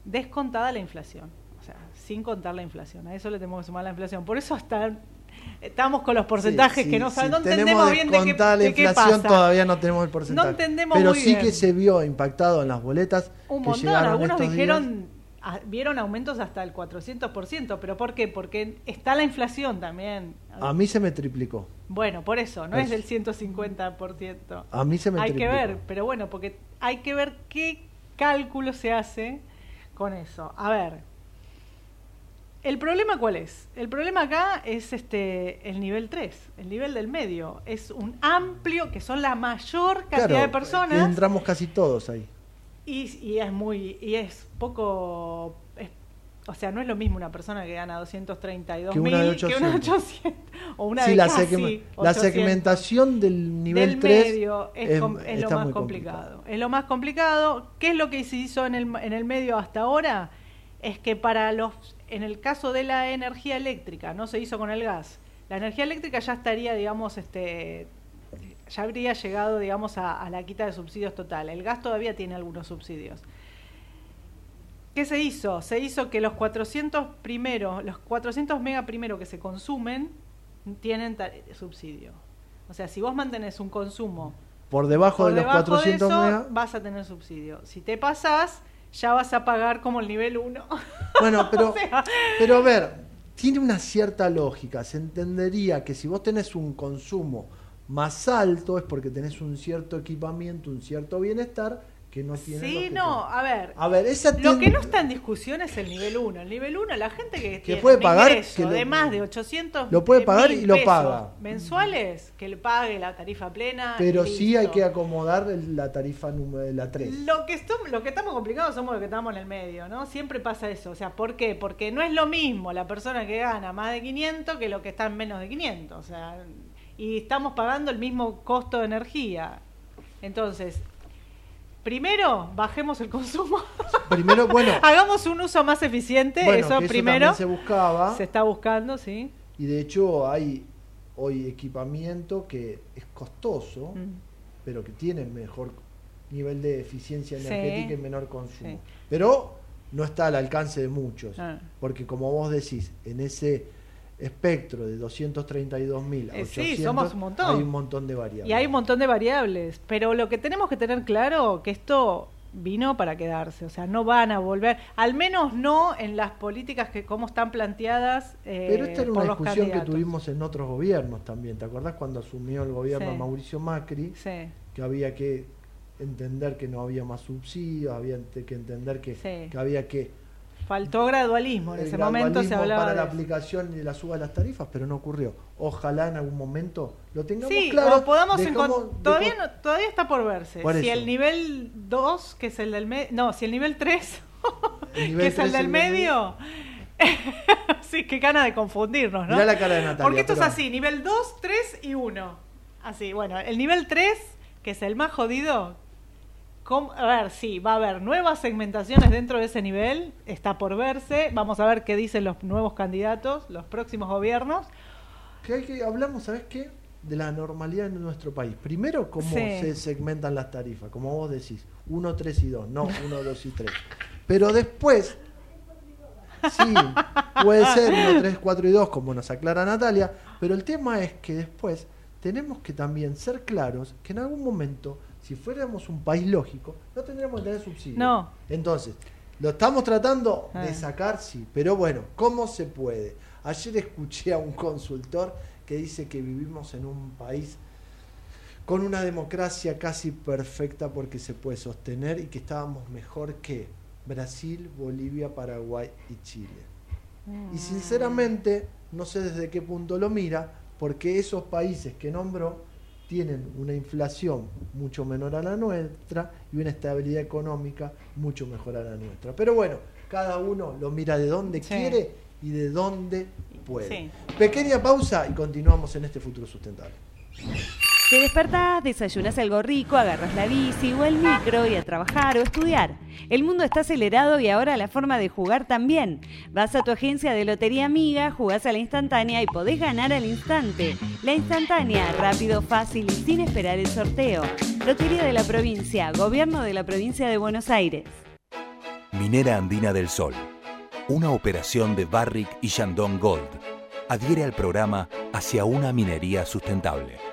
descontada la inflación, o sea, sin contar la inflación. A eso le tenemos que sumar la inflación. Por eso hasta estamos con los porcentajes Sí, que sí, no, saben- no entendemos bien de qué, la de qué inflación, pasa. todavía no tenemos el porcentaje. No entendemos Pero muy sí bien. que se vio impactado en las boletas Un que montón, llegaron algunos dijeron, vieron aumentos hasta el 400%, pero ¿por qué? Porque está la inflación también. A mí se me triplicó. Bueno, por eso, no Es- es del 150%. A mí se me Hay que triplicó. ver, pero bueno, porque hay que ver qué cálculo se hace con eso. A ver, ¿el problema cuál es? El problema acá es este el nivel 3, el nivel del medio. Es un amplio, que son la mayor cantidad Claro, de personas. Entramos casi todos ahí. Y, y es muy y es poco o sea no es lo mismo una persona que gana 232 Que una de mil que una de 800. 800 o una Sí, de la, casi segme- la 800. segmentación del nivel del 3 medio es, es lo más complicado. Es lo más complicado. ¿Qué es lo que se hizo en el, en el medio hasta ahora? Es que para los, en el caso de la energía eléctrica, no se hizo con el gas. La energía eléctrica ya estaría, digamos, este, ya habría llegado, digamos, a, a la quita de subsidios total. El gas todavía tiene algunos subsidios. ¿Qué se hizo? Se hizo que los 400 primeros, los 400 mega primero que se consumen, tienen subsidio. O sea, si vos mantenés un consumo Por debajo por de los debajo 400 de eso, mega. vas a tener subsidio. Si te pasás, ya vas a pagar como el nivel 1. Bueno, pero, O sea- pero a ver, tiene una cierta lógica. Se entendería que si vos tenés un consumo más alto es porque tenés un cierto equipamiento, un cierto bienestar que no tiene. Sí, no, a ver. A ver, esa Lo que no está en discusión es el nivel 1. El nivel 1, la gente que, tiene puede pagar, ingreso que lo- de más de 800 lo puede pagar y lo paga. mensuales, que le pague la tarifa plena. Pero sí hay que acomodar la tarifa número la 3. Lo que, esto- lo que estamos complicados somos los que estamos en el medio, ¿no? Siempre pasa eso. O sea, ¿por qué? Porque no es lo mismo la persona que gana más de 500 que lo que está en menos de 500. O sea, y estamos pagando el mismo costo de energía. Entonces, primero, bajemos el consumo. Primero, bueno, Hagamos un uso más eficiente. bueno, eso que primero. se buscaba. Se está buscando, sí. Y de hecho hay hoy equipamiento que es costoso, Mm. pero que tiene mejor nivel de eficiencia Sí. energética y menor consumo. Sí. Pero no está al alcance de muchos, Ah. porque como vos decís, en ese espectro de 232.000 a Eh, 800 sí, somos un montón. hay un montón de variables. Y hay un montón de variables, pero lo que tenemos que tener claro que esto vino para quedarse, o sea, no van a volver, al menos no en las políticas que como están planteadas eh, Pero esta era una discusión que tuvimos en otros gobiernos también. ¿Te acordás cuando asumió el gobierno Sí. Mauricio Macri? Sí. Que había que entender que no había más subsidios, había que entender que había que Faltó gradualismo, en el ese momento se gradualismo hablaba para la de eso. aplicación y la suba de las tarifas, pero no ocurrió. Ojalá en algún momento lo tengamos Sí, claro. o podamos dejamos- encon- todavía no- todavía está por verse. Por si eso. el nivel 2, que es el del medio, no, si el nivel 3, el nivel que es el 3 del el medio, sí, qué gana de confundirnos, ¿no? Mirá la cara de Natalia, Porque esto pero- es así, nivel 2, 3 y 1. Así, bueno, el nivel 3, que es el más jodido, ¿cómo? a ver, sí, va a haber nuevas segmentaciones dentro de ese nivel, está por verse, vamos a ver qué dicen los nuevos candidatos, los próximos gobiernos. Que hay que hablamos, ¿sabes qué? De la normalidad en nuestro país. Primero, cómo Sí. se segmentan las tarifas, como vos decís, 1, 3 y 2, no 1, 2 y 3. Pero después, sí, puede ser 1, 3, 4 y 2, como nos aclara Natalia, pero el tema es que después tenemos que también ser claros que en algún momento, si fuéramos un país lógico, no tendríamos que tener subsidios. No. Entonces, lo estamos tratando Ah. de sacar, sí, pero bueno, ¿cómo se puede? Ayer escuché a un consultor que dice que vivimos en un país con una democracia casi perfecta porque se puede sostener y que estábamos mejor que Brasil, Bolivia, Paraguay y Chile. Y sinceramente, no sé desde qué punto lo mira, porque esos países que nombró tienen una inflación mucho menor a la nuestra y una estabilidad económica mucho mejor a la nuestra. Pero bueno, cada uno lo mira de donde Sí. quiere y de donde puede. Sí. Pequeña pausa y continuamos en este futuro sustentable. Te despertás, desayunas algo rico, agarras la bici o el micro y a trabajar o estudiar. El mundo está acelerado y ahora la forma de jugar también. Vas a tu agencia de Lotería Amiga, jugás a la instantánea y podés ganar al instante. La instantánea, rápido, fácil y sin esperar el sorteo. Lotería de la provincia, Gobierno de la provincia de Buenos Aires. Minera Andina del Sol. Una operación de Barrick y Shandong Gold. Adhiere al programa hacia una minería sustentable.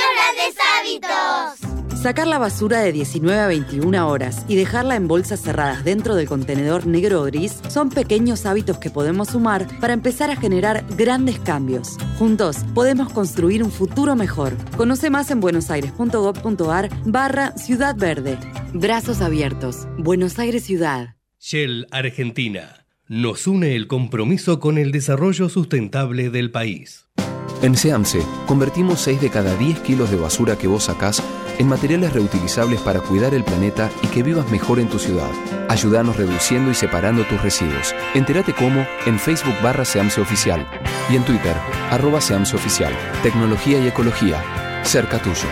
Hábitos. Sacar la basura de 19 a 21 horas y dejarla en bolsas cerradas dentro del contenedor negro o gris son pequeños hábitos que podemos sumar para empezar a generar grandes cambios. Juntos podemos construir un futuro mejor. Conoce más en buenosaires.gov.ar barra Ciudad Verde. Brazos abiertos. Buenos Aires Ciudad. Shell Argentina. Nos une el compromiso con el desarrollo sustentable del país. En SEAMSE convertimos 6 de cada 10 kilos de basura que vos sacás en materiales reutilizables para cuidar el planeta y que vivas mejor en tu ciudad. Ayúdanos reduciendo y separando tus residuos. Entérate cómo en Facebook barra SEAMSE Oficial y en Twitter arroba SEAMSE Oficial. Tecnología y ecología. Cerca tuyo.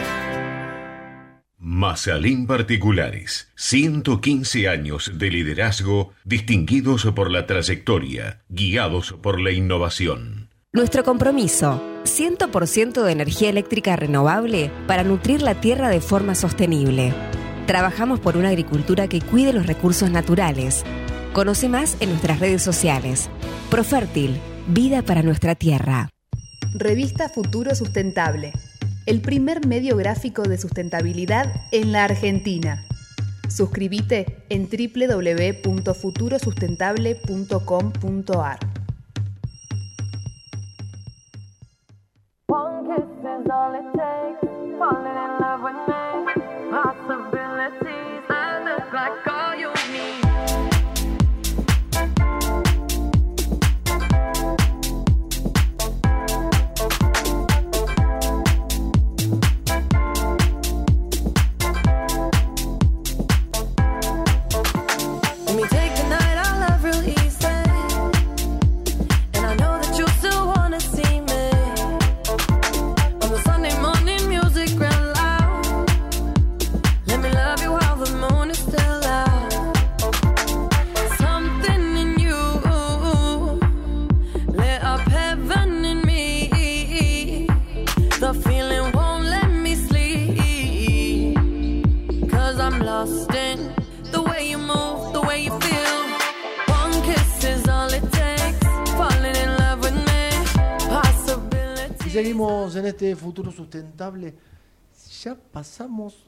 Masalín Particulares. 115 años de liderazgo distinguidos por la trayectoria, guiados por la innovación. Nuestro compromiso, 100% de energía eléctrica renovable para nutrir la tierra de forma sostenible. Trabajamos por una agricultura que cuide los recursos naturales. Conoce más en nuestras redes sociales. Profértil, vida para nuestra tierra. Revista Futuro Sustentable, el primer medio gráfico de sustentabilidad en la Argentina. Suscríbete en www.futurosustentable.com.ar. One kiss is all it takes. Falling in love with me. En este futuro sustentable. Ya pasamos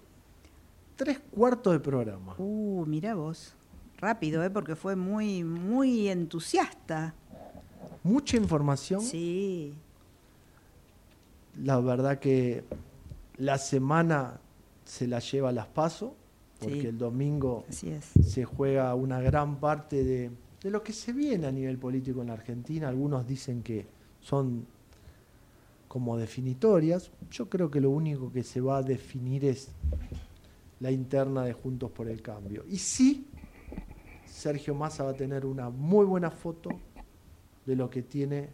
tres cuartos de programa. Uh, mira vos. Rápido, ¿eh? porque fue muy, muy entusiasta. Mucha información. Sí. La verdad que la semana se la lleva a las pasos, porque Sí. el domingo se juega una gran parte de, de lo que se viene a nivel político en la Argentina. Algunos dicen que son como definitorias. Yo creo que lo único que se va a definir es la interna de Juntos por el Cambio. Y sí, Sergio Massa va a tener una muy buena foto de lo que tiene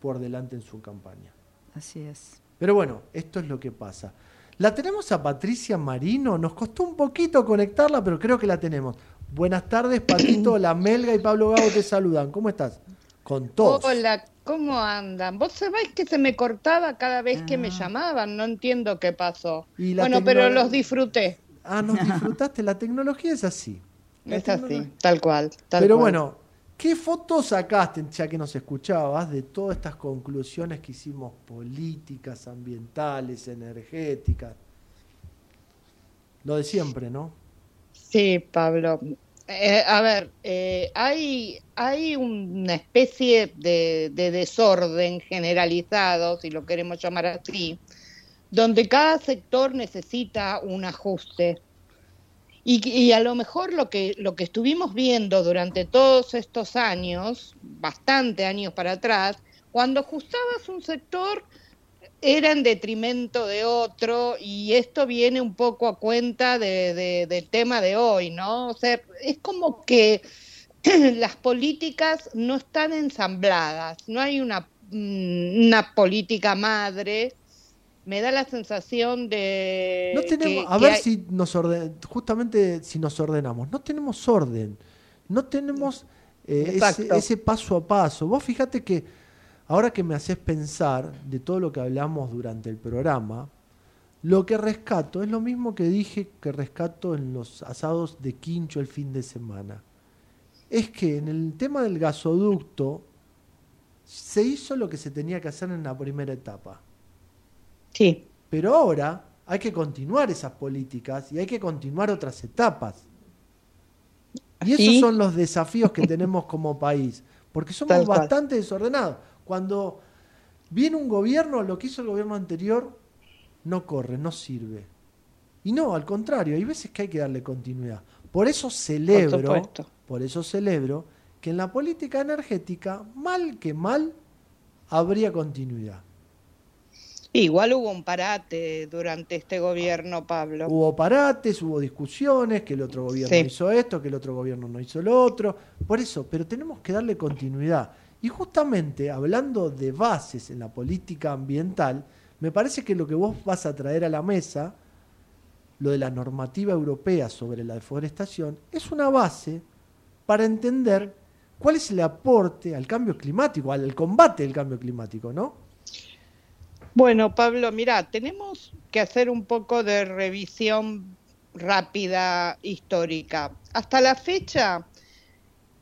por delante en su campaña. Así es. Pero bueno, esto es lo que pasa. La tenemos a Patricia Marino. Nos costó un poquito conectarla, pero creo que la tenemos. Buenas tardes, Patito, la Melga y Pablo Gago te saludan. ¿Cómo estás? Con todos. Hola, ¿cómo andan? Vos sabés que se me cortaba cada vez que me llamaban, no entiendo qué pasó. Y Bueno, pero los disfruté. Ah, nos disfrutaste. La tecnología es así. La Es tecnología- así, tal cual. Tal Pero cual. bueno, ¿qué fotos sacaste, ya que nos escuchabas, de todas estas conclusiones que hicimos políticas, ambientales, energéticas? Lo de siempre, ¿no? Sí, Pablo. Eh, a ver, eh, hay, hay una especie de, de desorden generalizado, si lo queremos llamar así, donde cada sector necesita un ajuste. Y, y a lo mejor lo que, lo que estuvimos viendo durante todos estos años, bastante años para atrás, cuando ajustabas un sector era en detrimento de otro y esto viene un poco a cuenta de, de- del tema de hoy, ¿no? O sea, es como que las políticas no están ensambladas, no hay una, mm, una política madre. Me da la sensación de... No tenemos, que- a que ver hay- si nos orden, justamente si nos ordenamos, no tenemos orden, no tenemos eh, ese, ese paso a paso. Vos fíjate que ahora que me haces pensar de todo lo que hablamos durante el programa, lo que rescato es lo mismo que dije que rescato en los asados de quincho el fin de semana. Es que en el tema del gasoducto se hizo lo que se tenía que hacer en la primera etapa. Sí. Pero ahora hay que continuar esas políticas y hay que continuar otras etapas. Y esos Sí. son los desafíos que tenemos como país, porque somos Tal cual. bastante desordenados. Cuando viene un gobierno, lo que hizo el gobierno anterior no corre, no sirve. Y no, al contrario, hay veces que hay que darle continuidad. Por eso celebro, por eso celebro que en la política energética, mal que mal, habría continuidad. Igual hubo un parate durante este gobierno, Pablo. Hubo parates, hubo discusiones, que el otro gobierno Sí. hizo esto, que el otro gobierno no hizo lo otro. Por eso, pero tenemos que darle continuidad. Y justamente hablando de bases en la política ambiental, me parece que lo que vos vas a traer a la mesa, lo de la normativa europea sobre la deforestación, es una base para entender cuál es el aporte al cambio climático, al combate del cambio climático, ¿no? Bueno, Pablo, mira, tenemos que hacer un poco de revisión rápida histórica. Hasta la fecha,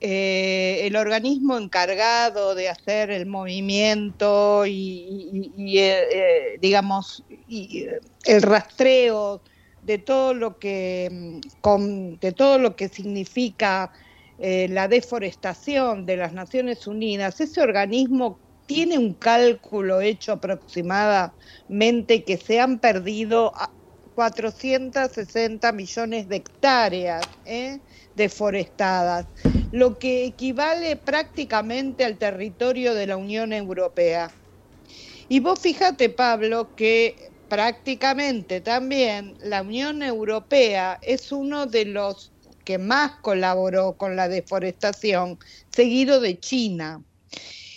eh, el organismo encargado de hacer el movimiento y, eh, digamos, y, eh, el rastreo de todo lo que, mm, con- de todo lo que significa la deforestación de las Naciones Unidas, ese organismo tiene un cálculo hecho aproximadamente que se han perdido a 460 millones de hectáreas deforestadas, lo que equivale prácticamente al territorio de la Unión Europea. Y vos fíjate, Pablo, que prácticamente también la Unión Europea es uno de los que más colaboró con la deforestación, seguido de China.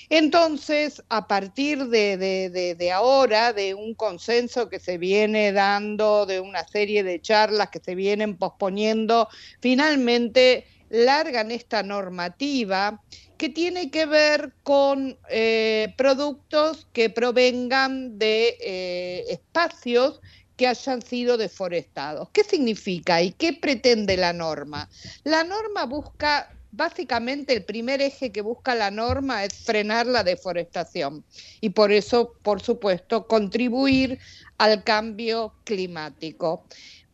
Entonces, a partir de, de- de- ahora, de un consenso que se viene dando, de una serie de charlas que se vienen posponiendo, finalmente largan esta normativa que tiene que ver con eh, productos que provengan de eh, espacios que hayan sido deforestados. ¿Qué significa y qué pretende la norma? La norma busca, básicamente el primer eje que busca la norma es frenar la deforestación y por eso, por supuesto, contribuir al cambio climático.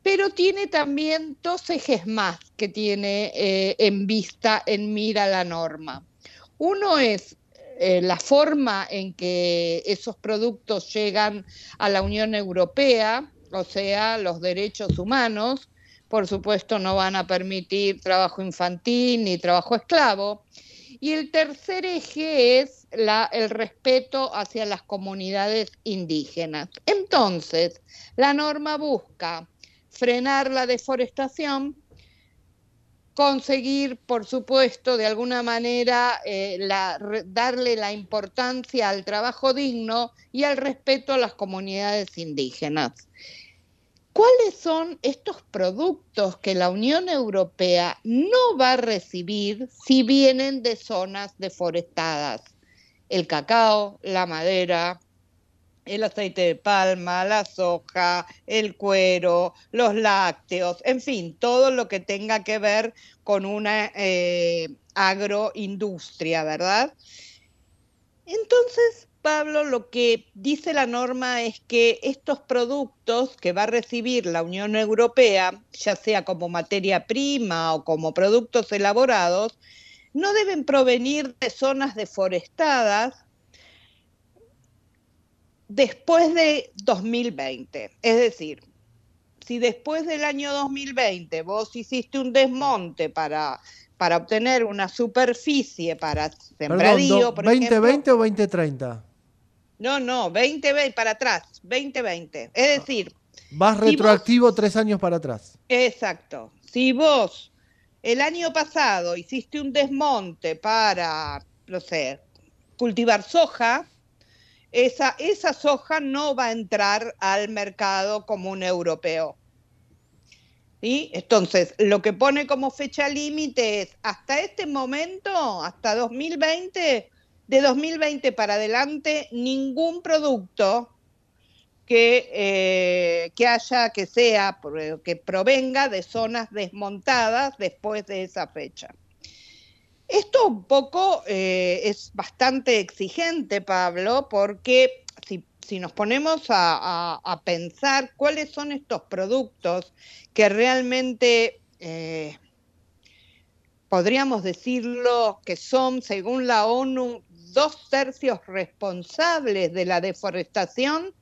Pero tiene también dos ejes más que tiene eh, en vista, en mira la norma. Uno es eh, la forma en que esos productos llegan a la Unión Europea, o sea, los derechos humanos. Por supuesto, no van a permitir trabajo infantil ni trabajo esclavo. Y el tercer eje es el respeto hacia las comunidades indígenas. Entonces, la norma busca frenar la deforestación, conseguir, por supuesto, de alguna manera eh, darle la importancia al trabajo digno y al respeto a las comunidades indígenas. ¿Cuáles son estos productos que la Unión Europea no va a recibir si vienen de zonas deforestadas? El cacao, la madera, el aceite de palma, la soja, el cuero, los lácteos, en fin, todo lo que tenga que ver con una eh, agroindustria, ¿verdad? Entonces, Pablo, lo que dice la norma es que estos productos que va a recibir la Unión Europea, ya sea como materia prima o como productos elaborados, no deben provenir de zonas deforestadas después de 2020. Es decir, si después del año 2020 vos hiciste un desmonte para, para obtener una superficie para Perdón, sembradío, do- por ejemplo, ¿2020 o 2030? no, no, 2020 para atrás, 2020. Es decir, Vas Si vos- retroactivo tres años para atrás. exacto. Si vos el año pasado hiciste un desmonte para, no sé, cultivar soja, esa, esa soja no va a entrar al mercado común europeo. ¿Sí? Entonces, lo que pone como fecha límite es hasta este momento, hasta 2020, de 2020 para adelante, ningún producto que, eh, que haya, que sea, que provenga de zonas desmontadas después de esa fecha. Esto un poco eh, es bastante exigente, Pablo, porque si, nos ponemos a pensar cuáles son estos productos que realmente eh, podríamos decirlo que son, según la ONU, dos tercios responsables de la deforestación,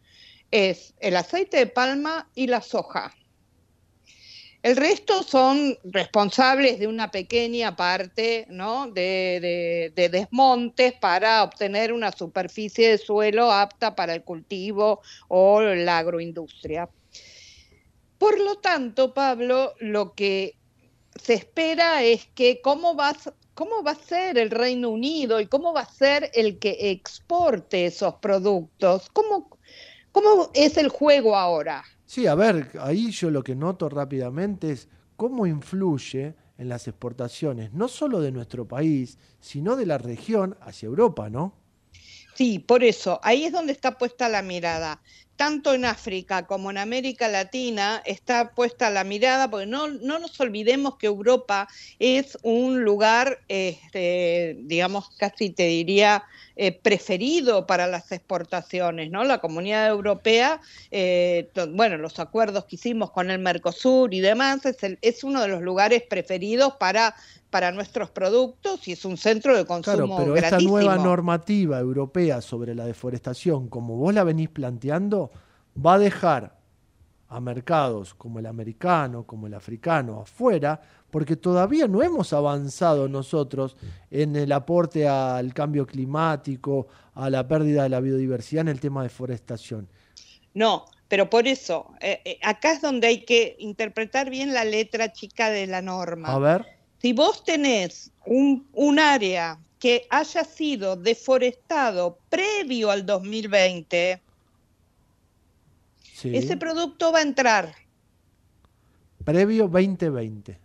es el aceite de palma y la soja. El resto son responsables de una pequeña parte ¿no? de, de- de desmontes para obtener una superficie de suelo apta para el cultivo o la agroindustria. Por lo tanto, Pablo, lo que se espera es que cómo cómo va a ser el Reino Unido y cómo va a ser el que exporte esos productos. ¿Cómo, cómo es el juego ahora? Sí, a ver, ahí yo lo que noto rápidamente es cómo influye en las exportaciones, no solo de nuestro país, sino de la región hacia Europa, ¿no? Sí, por eso, ahí es donde está puesta la mirada. Tanto en África como en América Latina está puesta la mirada, porque no, no nos olvidemos que Europa es un lugar, este, digamos, casi te diría, eh, preferido para las exportaciones, ¿no? La comunidad europea, eh, bueno, los acuerdos que hicimos con el Mercosur y demás, es, el- es uno de los lugares preferidos para, para nuestros productos y es un centro de consumo Claro, pero esta nueva normativa europea sobre la deforestación, como vos la venís planteando, va a dejar a mercados como el americano, como el africano, afuera, porque todavía no hemos avanzado nosotros en el aporte al cambio climático, a la pérdida de la biodiversidad en el tema de deforestación. No, pero por eso, eh, eh, acá es donde hay que interpretar bien la letra chica de la norma. A ver, Si vos tenés un, un área que haya sido deforestado previo al 2020, sí, ese producto va a entrar previo 2020.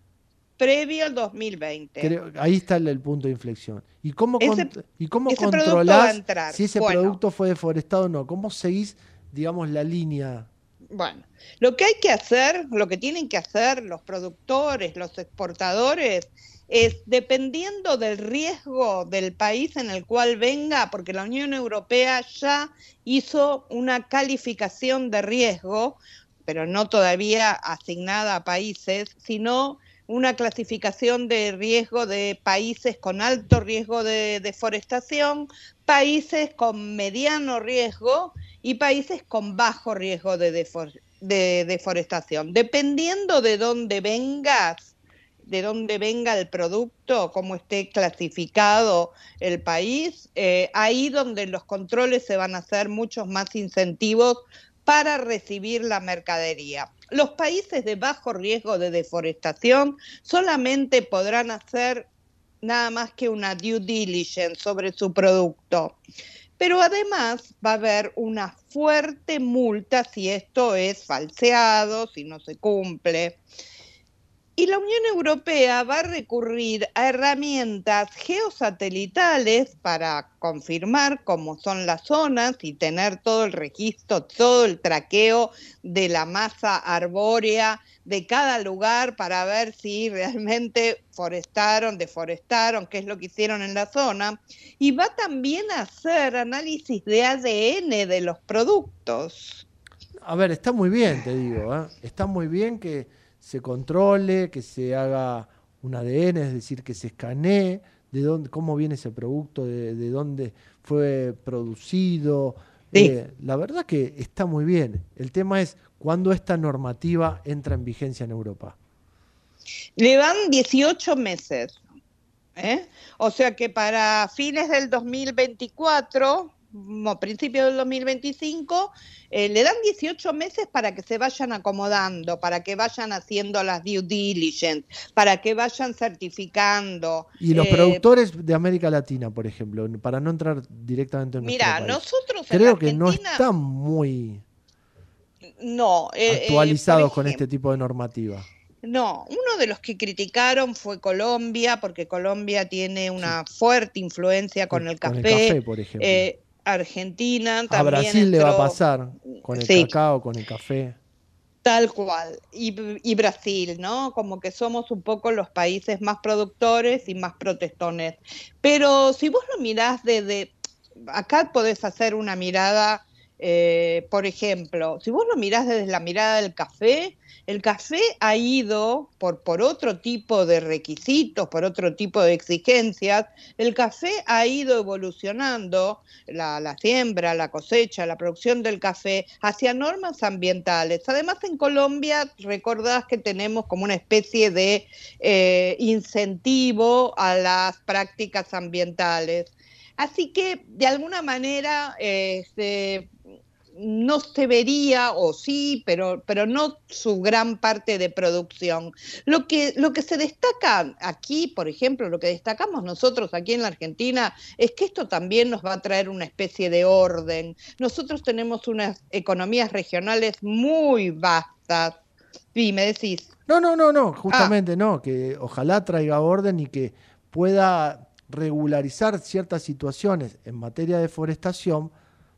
previo al 2020. Creo- ahí está el, el punto de inflexión. ¿Y cómo, Ese- ¿y cómo controlás si ese Bueno. producto fue deforestado o no? ¿Cómo seguís, digamos, la línea? Bueno, lo que hay que hacer, lo que tienen que hacer los productores, los exportadores, es dependiendo del riesgo del país en el cual venga, porque la Unión Europea ya hizo una calificación de riesgo, pero no todavía asignada a países, sino una clasificación de riesgo de países con alto riesgo de deforestación, países con mediano riesgo y países con bajo riesgo de, defor- de deforestación. Dependiendo de dónde vengas, de dónde venga el producto, cómo esté clasificado el país, eh, ahí donde los controles se van a hacer muchos más incentivos para recibir la mercadería. Los países de bajo riesgo de deforestación solamente podrán hacer nada más que una due diligence sobre su producto. Pero además va a haber una fuerte multa si esto es falseado, si no se cumple. Y la Unión Europea va a recurrir a herramientas geosatelitales para confirmar cómo son las zonas y tener todo el registro, todo el traqueo de la masa arbórea de cada lugar para ver si realmente forestaron, deforestaron, qué es lo que hicieron en la zona. Y va también a hacer análisis de ADN de los productos. A ver, está muy bien, te digo, ¿eh? está muy bien que se controle, que se haga un ADN, es decir, que se escanee de dónde, cómo viene ese producto, de, de dónde fue producido. Sí. Eh, la verdad que está muy bien. El tema es cuándo esta normativa entra en vigencia en Europa. Le dan 18 meses. ¿eh? O sea que para fines del 2024, o principios del 2025, eh, le dan 18 meses para que se vayan acomodando, para que vayan haciendo las due diligence, para que vayan certificando. Y los Eh, productores de América Latina, por ejemplo, para no entrar directamente en Mira, país. nosotros en creo que no están muy No, eh, eh, actualizados con este tipo de normativa. No, uno de los que criticaron fue Colombia, porque Colombia tiene una fuerte influencia con, el con café. el café, por ejemplo. Eh, Argentina también A Brasil le va a pasar con el Sí. cacao, con el café. Tal cual. Y, y Brasil, ¿no? Como que somos un poco los países más productores y más protestones. Pero si vos lo mirás desde... Acá podés hacer una mirada Eh, por ejemplo, si vos lo mirás desde la mirada del café, el café ha ido por, por otro tipo de requisitos, por otro tipo de exigencias, el café ha ido evolucionando, la, siembra, la cosecha, la producción del café, hacia normas ambientales. Además, en Colombia, recordás que tenemos como una especie de eh, incentivo a las prácticas ambientales. Así que, de alguna manera, este, no se vería, o sí, pero, pero no su gran parte de producción. Lo que, lo que se destaca aquí, por ejemplo, lo que destacamos nosotros aquí en la Argentina, es que esto también nos va a traer una especie de orden. Nosotros tenemos unas economías regionales muy vastas. Sí, me decís. No, no, no, no, justamente no, que ojalá traiga orden y que pueda regularizar ciertas situaciones en materia de deforestación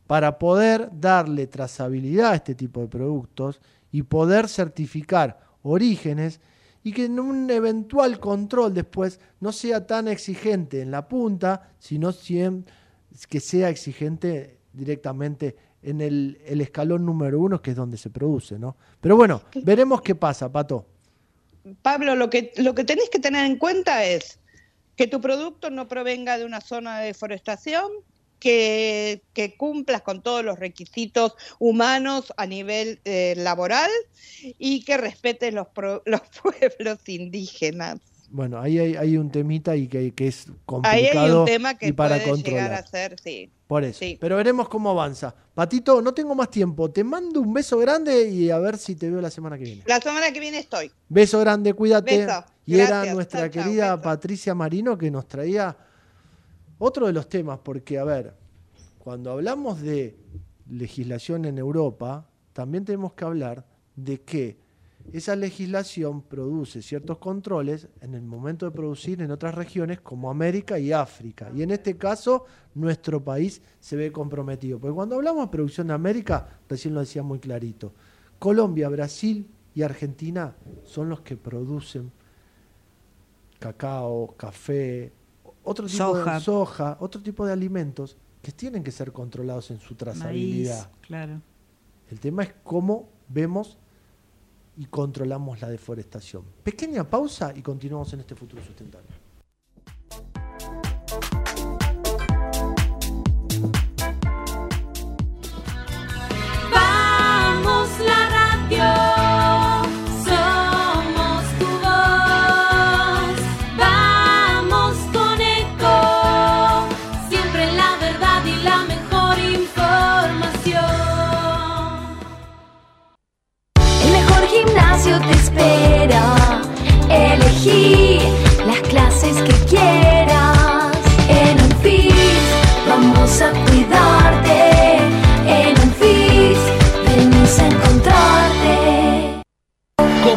para poder darle trazabilidad a este tipo de productos y poder certificar orígenes y que en un eventual control después no sea tan exigente en la punta, sino que sea exigente directamente en el, el, escalón número uno, que es donde se produce, ¿no? Pero bueno, veremos qué pasa, Pato. Pablo, lo que, lo que tenés que tener en cuenta es que tu producto no provenga de una zona de deforestación, que, que, cumplas con todos los requisitos humanos a nivel eh, laboral y que respetes los, pro, los pueblos indígenas. Bueno, ahí hay, hay un temita y que, que, es complicado ahí hay un tema que y para puede controlar. llegar a ser, sí. Por eso. Sí. Pero veremos cómo avanza. Patito, no tengo más tiempo. Te mando un beso grande y a ver si te veo la semana que viene. La semana que viene estoy. Beso grande, cuídate. Beso. Y era nuestra querida Patricia Marino que nos traía otro de los temas, porque, a ver, cuando hablamos de legislación en Europa, también tenemos que hablar de que esa legislación produce ciertos controles en el momento de producir en otras regiones como América y África. Y en este caso, nuestro país se ve comprometido. Porque cuando hablamos de producción de América, recién lo decía muy clarito, Colombia, Brasil y Argentina son los que producen cacao, café, otro tipo Soja. de soja, otro tipo de alimentos que tienen que ser controlados en su trazabilidad. Maíz, claro. El tema es cómo vemos y controlamos la deforestación. Pequeña pausa y continuamos en este futuro sustentable.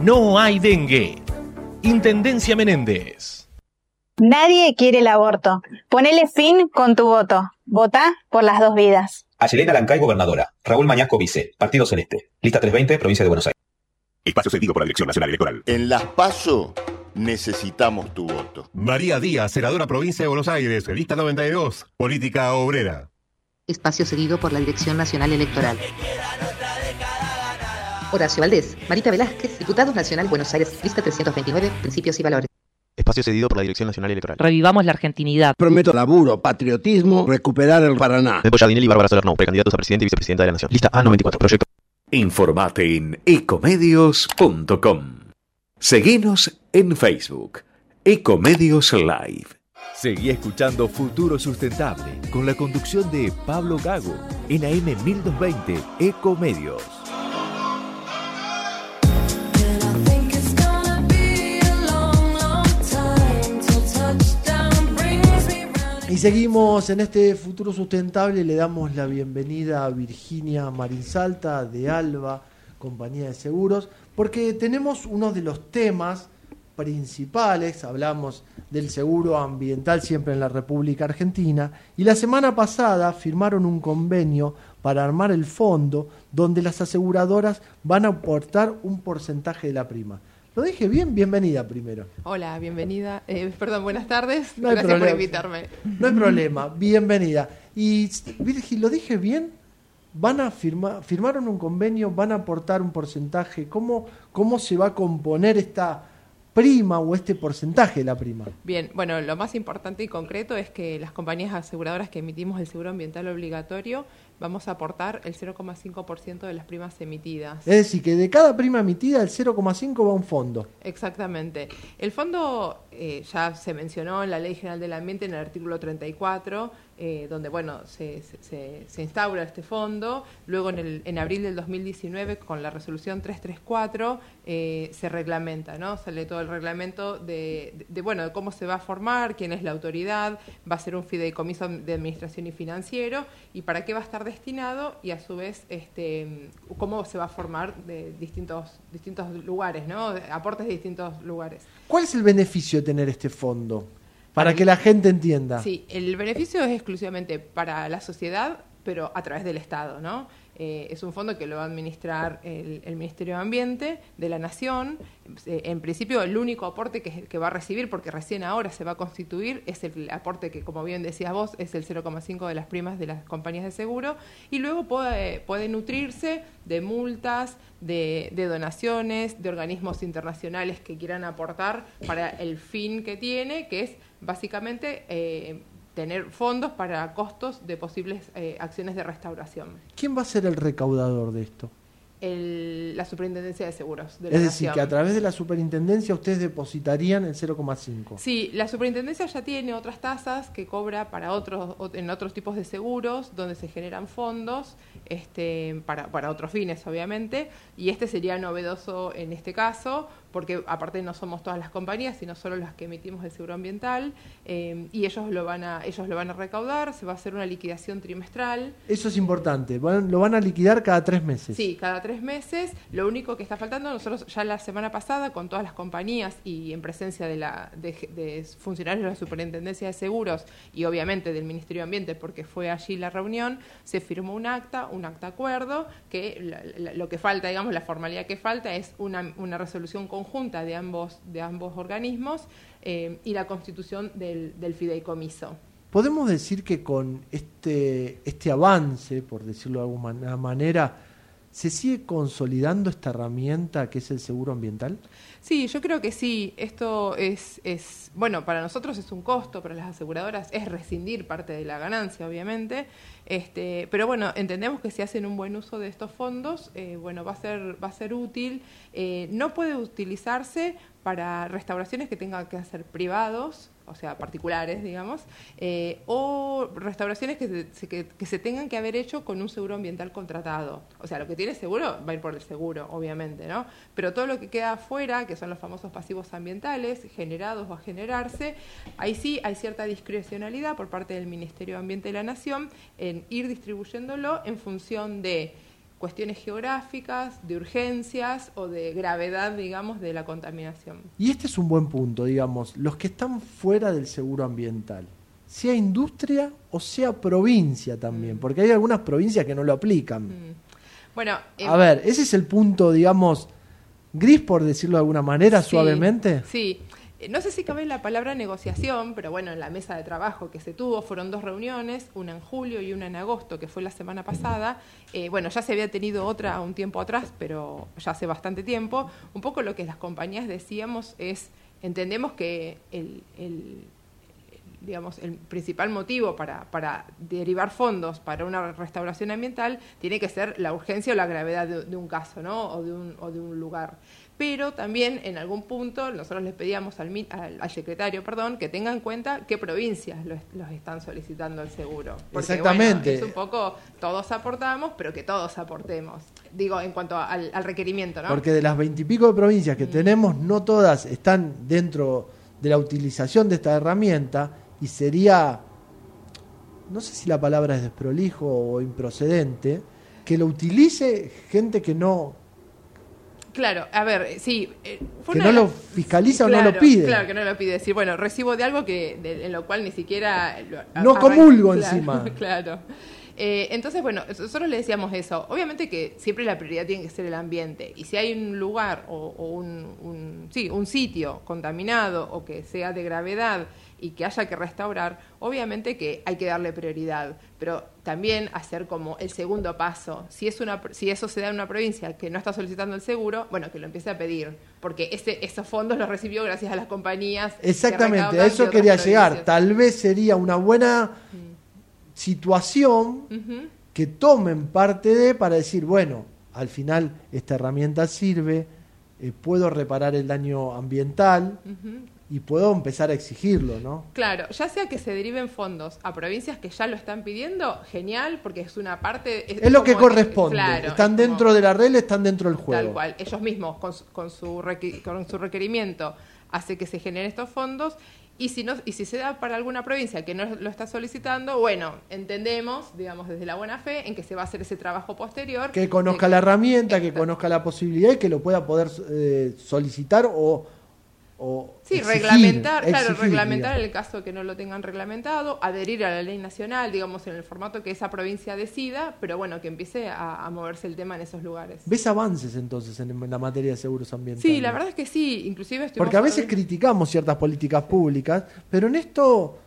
no hay dengue. Intendencia Menéndez. Nadie quiere el aborto. Ponele fin con tu voto. Vota por las dos vidas. Ayelena Lancay, gobernadora. Raúl Mañasco, vice. Partido Celeste. Lista 320, provincia de Buenos Aires. Espacio cedido por la Dirección Nacional Electoral. En Las PASO necesitamos tu voto. María Díaz, senadora provincia de Buenos Aires, lista 92, política obrera. Espacio cedido por la Dirección Nacional Electoral. Horacio Valdés, Marita Velázquez, Diputados Nacional Buenos Aires, lista 329, Principios y Valores. Espacio cedido por la Dirección Nacional Electoral. Revivamos la argentinidad. Prometo laburo, patriotismo, recuperar el Paraná. Pepo Jardinelli y Bárbara Solerno, precandidatos a presidente y vicepresidenta de la Nación. Lista A94, proyecto. Informate en ecomedios.com. Seguinos en Facebook. Ecomedios Live. Seguí escuchando Futuro Sustentable con la conducción de Pablo Gago en AM 1220 Ecomedios. Y seguimos en este futuro sustentable. Le damos la bienvenida a Virginia Marinsalta de Alba, compañía de seguros, porque tenemos uno de los temas principales. Hablamos del seguro ambiental siempre en la República Argentina. Y la semana pasada firmaron un convenio para armar el fondo donde las aseguradoras van a aportar un porcentaje de la prima. ¿Lo dije bien? Bienvenida primero. Hola, bienvenida. Eh, perdón, buenas tardes. No hay Gracias por problema. invitarme. No hay problema, bienvenida. Y Virgil, ¿lo dije bien? Van a firmar, firmaron un convenio, van a aportar un porcentaje. ¿Cómo, cómo se va a componer esta prima o este porcentaje de la prima? Bien, bueno, lo más importante y concreto es que las compañías aseguradoras que emitimos el seguro ambiental obligatorio vamos a aportar el 0,5% de las primas emitidas. Es decir, que de cada prima emitida, el 0,5 va a un fondo. Exactamente. El fondo eh, ya se mencionó en la Ley General del Ambiente en el artículo 34, eh, donde bueno se, se- instaura este fondo. Luego en, el, en abril del 2019, con la resolución 334, eh, se reglamenta, ¿no? Sale todo el reglamento de, de- de, bueno de cómo se va a formar, quién es la autoridad, va a ser un fideicomiso de administración y financiero y para qué va a estar destinado y a su vez este cómo se va a formar de distintos distintos lugares, ¿no? Aportes de distintos lugares. ¿Cuál es el beneficio de tener este fondo? Para que la gente entienda. Sí, el beneficio es exclusivamente para la sociedad, pero a través del Estado, ¿no? Eh, es un fondo que lo va a administrar el, Ministerio de Ambiente de la Nación. Eh, en principio, el único aporte que, va a recibir, porque recién ahora se va a constituir, es el aporte que, como bien decías vos, es el 0,5 de las primas de las compañías de seguro. Y luego puede, nutrirse de multas, de, de donaciones, de organismos internacionales que quieran aportar para el fin que tiene, que es básicamente eh, tener fondos para costos de posibles eh, acciones de restauración. ¿Quién va a ser el recaudador de esto? El- la Superintendencia de Seguros de la Es decir, Nación. que a través de la superintendencia ustedes depositarían el 0,5. Sí, la superintendencia ya tiene otras tasas que cobra para otros en otros tipos de seguros donde se generan fondos este, para, para otros fines, obviamente, y este sería novedoso en este caso porque aparte no somos todas las compañías, sino solo las que emitimos el seguro ambiental eh, y ellos lo van a ellos lo van a recaudar, se va a hacer una liquidación trimestral. Eso es importante. Van- lo van a liquidar cada tres meses. Sí, cada tres meses. Lo único que está faltando, nosotros ya la semana pasada, con todas las compañías y en presencia de, la, de, de funcionarios de la Superintendencia de Seguros y obviamente del Ministerio de Ambiente, porque fue allí la reunión, se firmó un acta, un acta acuerdo, que la- la- lo que falta, digamos, la formalidad que falta es una, una resolución conjunta de ambos, de ambos organismos eh, y la constitución del, del fideicomiso. ¿Podemos decir que con este, este avance, por decirlo de alguna manera, se sigue consolidando esta herramienta que es el seguro ambiental? Sí, yo creo que sí. Esto es, es, bueno, para nosotros es un costo, para las aseguradoras es rescindir parte de la ganancia, obviamente. Este, pero bueno, entendemos que si hacen un buen uso de estos fondos, eh, bueno, va a ser, va a ser útil. Eh, no puede utilizarse para restauraciones que tengan que hacer privados, o sea, particulares, digamos, eh, o restauraciones que se, que, se tengan que haber hecho con un seguro ambiental contratado. O sea, lo que tiene seguro va a ir por el seguro, obviamente, ¿no? Pero todo lo que queda afuera, que son los famosos pasivos ambientales, generados o a generarse, ahí sí hay cierta discrecionalidad por parte del Ministerio de Ambiente de la Nación en ir distribuyéndolo en función de cuestiones geográficas, de urgencias o de gravedad, digamos, de la contaminación. Y este es un buen punto, digamos, los que están fuera del seguro ambiental, sea industria o sea provincia también, porque hay algunas provincias que no lo aplican. Mm. Bueno, eh, A ver, ese es el punto, digamos, gris, por decirlo de alguna manera, Sí, suavemente. Sí. No sé si cabe la palabra negociación, pero bueno, en la mesa de trabajo que se tuvo fueron dos reuniones, una en julio y una en agosto, que fue la semana pasada. Eh, bueno, ya se había tenido otra un tiempo atrás, pero ya hace bastante tiempo. Un poco lo que las compañías decíamos es, entendemos que el, el- digamos, el principal motivo para, para derivar fondos para una restauración ambiental tiene que ser la urgencia o la gravedad de, de un caso, ¿no? O de un, o de un lugar. Pero también en algún punto nosotros les pedíamos al, mi- al, al secretario, perdón, que tenga en cuenta qué provincias los, los están solicitando el seguro. Porque, Exactamente. bueno, es un poco todos aportamos, pero que todos aportemos. Digo, en cuanto al, al requerimiento, ¿no? Porque de las veintipico de provincias Mm. que tenemos, no todas están dentro de la utilización de esta herramienta y sería no sé si la palabra es desprolijo o improcedente, que lo utilice gente que no, Claro, a ver, sí. eh, fue que no lo fiscaliza o no Claro, lo pide. Claro, que no lo pide. Decir, bueno, recibo de algo que de- en lo cual ni siquiera. lo- No comulgo claro, encima. Claro. Eh, entonces, bueno, nosotros le decíamos eso. Obviamente que siempre la prioridad tiene que ser el ambiente. Y si hay un lugar o, o un, un- sí, un sitio contaminado o que sea de gravedad y que haya que restaurar, obviamente que hay que darle prioridad. Pero también hacer como el segundo paso. Si, es una, si eso se da en una provincia que no está solicitando el seguro, bueno, que lo empiece a pedir. Porque ese, esos fondos los recibió gracias a las compañías. Exactamente, a eso quería llegar. Tal vez sería una buena situación que tomen parte de para decir, bueno, al final esta herramienta sirve, eh, puedo reparar el daño ambiental. Y puedo empezar a exigirlo, ¿no? Claro, ya sea que se deriven fondos a provincias que ya lo están pidiendo, genial, porque es una parte... Es lo que corresponde. claro, están es como- dentro de la regla, están dentro del juego. Tal cual, ellos mismos con su, con su, con su requerimiento hace que se generen estos fondos y si no y si se da para alguna provincia que no lo está solicitando, bueno, entendemos, digamos desde la buena fe, en que se va a hacer ese trabajo posterior. Que conozca de- la herramienta, que conozca la posibilidad y que lo pueda poder eh, solicitar o, o Sí, exigir, reglamentar, claro, reglamentar digamos. el caso que no lo tengan reglamentado, adherir a la ley nacional, digamos, en el formato que esa provincia decida, pero bueno, que empiece a, a moverse el tema en esos lugares. ¿Ves avances entonces en, en la materia de seguros ambientales? Sí, la verdad es que sí, inclusive estuvimos Porque a veces hablando- criticamos ciertas políticas públicas, pero en esto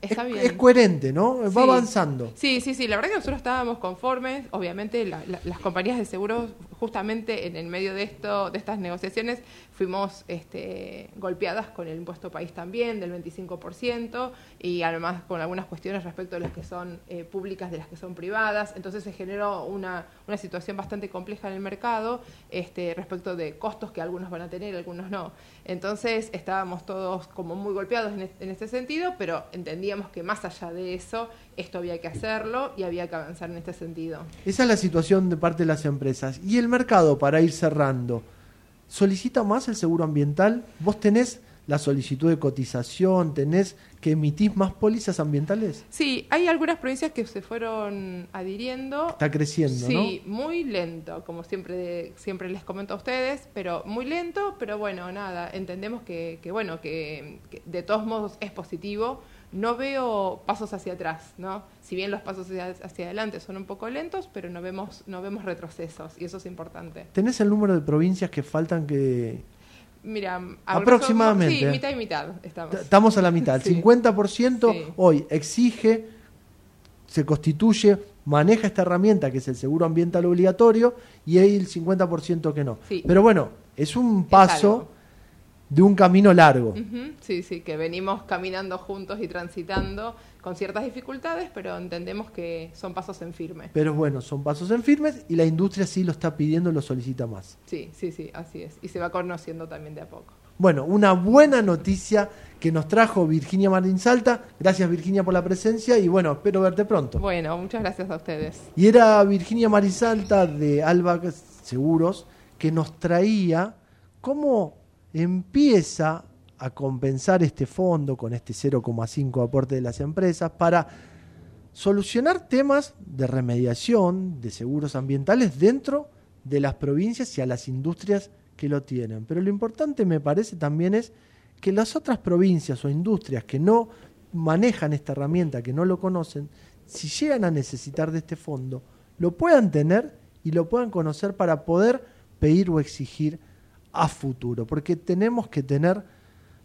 Está bien. es coherente, ¿no? Va Sí. avanzando. Sí, sí, sí. La verdad que nosotros estábamos conformes. Obviamente, la- la- las compañías de seguros, justamente en el medio de esto, de estas negociaciones, fuimos este, golpeadas con el impuesto país también del 25% y además con algunas cuestiones respecto a las que son eh, públicas de las que son privadas. Entonces se generó una, una situación bastante compleja en el mercado este, respecto de costos que algunos van a tener, algunos no. Entonces estábamos todos como muy golpeados en, es- en este sentido, pero entendíamos que más allá de eso, esto había que hacerlo y había que avanzar en este sentido. Esa es la situación de parte de las empresas. ¿Y el mercado, para ir cerrando, solicita más el seguro ambiental? ¿Vos tenés la solicitud de cotización? ¿Tenés que emitís más pólizas ambientales? Sí, hay algunas provincias que se fueron adhiriendo. Está creciendo, Sí, muy lento, como siempre siempre les comento a ustedes, pero muy lento, pero bueno, nada, entendemos que, que bueno, que, que de todos modos es positivo. No veo pasos hacia atrás, ¿no? Si bien los pasos hacia, hacia adelante son un poco lentos, pero no vemos no vemos retrocesos y eso es importante. ¿Tenés el número de provincias que faltan que... Mira, Aproximadamente. Sí, mitad y mitad estamos. Estamos a la mitad. El Sí. 50% Sí. hoy exige, se constituye, maneja esta herramienta que es el seguro ambiental obligatorio y hay el 50% que no. Sí. Pero bueno, es un paso. De un camino largo. Sí, sí, que venimos caminando juntos y transitando con ciertas dificultades, pero entendemos que son pasos en firme. Pero bueno, son pasos en firmes y la industria sí lo está pidiendo, lo solicita más. Sí, sí, sí, así es. Y se va conociendo también de a poco. Bueno, una buena noticia que nos trajo Virginia Marín Salta. Gracias Virginia por la presencia y bueno, espero verte pronto. Bueno, muchas gracias a ustedes. Y era Virginia Marisalta de Alba Seguros que nos traía cómo empieza a compensar este fondo con este 0,5 aporte de las empresas para solucionar temas de remediación de seguros ambientales dentro de las provincias y a las industrias que lo tienen. Pero lo importante me parece también es que las otras provincias o industrias que no manejan esta herramienta, que no lo conocen, si llegan a necesitar de este fondo, lo puedan tener y lo puedan conocer para poder pedir o exigir a futuro. Porque tenemos que tener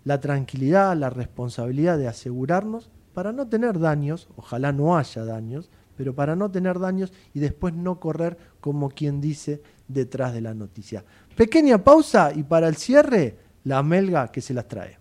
la tranquilidad, la responsabilidad de asegurarnos para no tener daños, ojalá no haya daños, pero para no tener daños y después no correr como quien dice detrás de la noticia. Pequeña pausa y para el cierre, la melga que se las trae.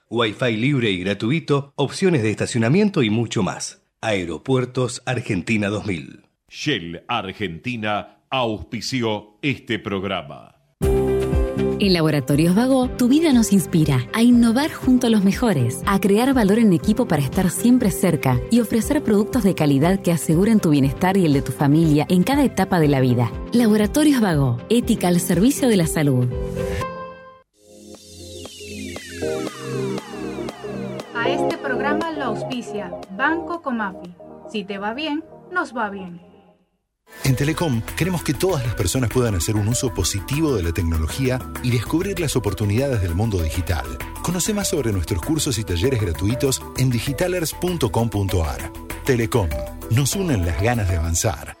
Wi-Fi libre y gratuito, opciones de estacionamiento y mucho más. Aeropuertos Argentina 2000. Shell Argentina auspició este programa. En Laboratorios Vago, tu vida nos inspira a innovar junto a los mejores, a crear valor en equipo para estar siempre cerca y ofrecer productos de calidad que aseguren tu bienestar y el de tu familia en cada etapa de la vida. Laboratorios Vago, ética al servicio de la salud. A este programa lo auspicia Banco Comafi. Si te va bien, nos va bien. En Telecom queremos que todas las personas puedan hacer un uso positivo de la tecnología y descubrir las oportunidades del mundo digital. Conoce más sobre nuestros cursos y talleres gratuitos en digitalers.com.ar. Telecom, nos unen las ganas de avanzar.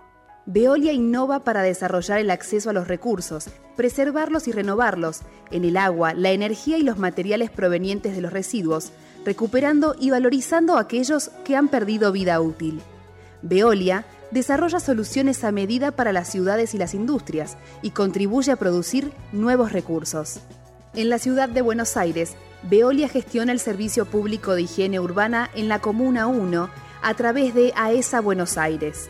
Veolia innova para desarrollar el acceso a los recursos, preservarlos y renovarlos, en el agua, la energía y los materiales provenientes de los residuos, recuperando y valorizando aquellos que han perdido vida útil. Veolia desarrolla soluciones a medida para las ciudades y las industrias y contribuye a producir nuevos recursos. En la ciudad de Buenos Aires, Veolia gestiona el servicio público de higiene urbana en la Comuna 1 a través de AESA Buenos Aires.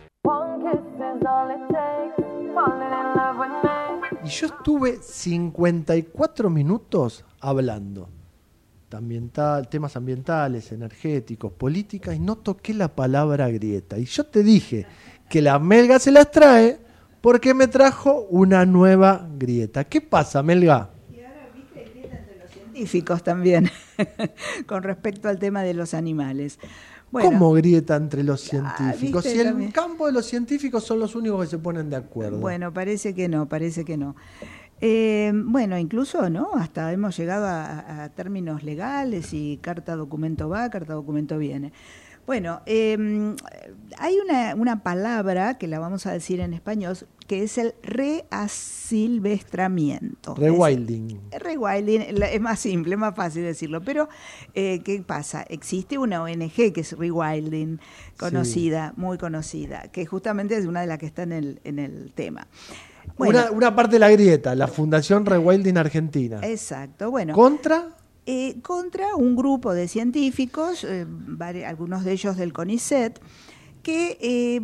Y yo estuve 54 minutos hablando. Ambiental, temas ambientales, energéticos, políticas, y no toqué la palabra grieta. Y yo te dije que la Melga se las trae porque me trajo una nueva grieta. ¿Qué pasa, Melga? científicos también, con respecto al tema de los animales. Bueno, ¿Cómo grieta entre los científicos? viste Si el también. campo de los científicos son los únicos que se ponen de acuerdo. Bueno, parece que no, parece que no. Eh, bueno, incluso, ¿no? Hasta hemos llegado a, a términos legales y carta documento va, carta documento viene. Bueno, eh, hay una, una palabra que la vamos a decir en español que es el reasilvestramiento. Rewilding. Es- Rewilding es más simple, es más fácil decirlo. Pero, eh, ¿qué pasa? Existe una ONG que es Rewilding, conocida, muy conocida, que justamente es una de las que está en el, en el tema. Bueno, Una, una parte de la grieta, la Fundación Rewilding Argentina. Exacto, bueno. ¿Contra? Eh, contra un grupo de científicos, eh, algunos de ellos del CONICET, que eh,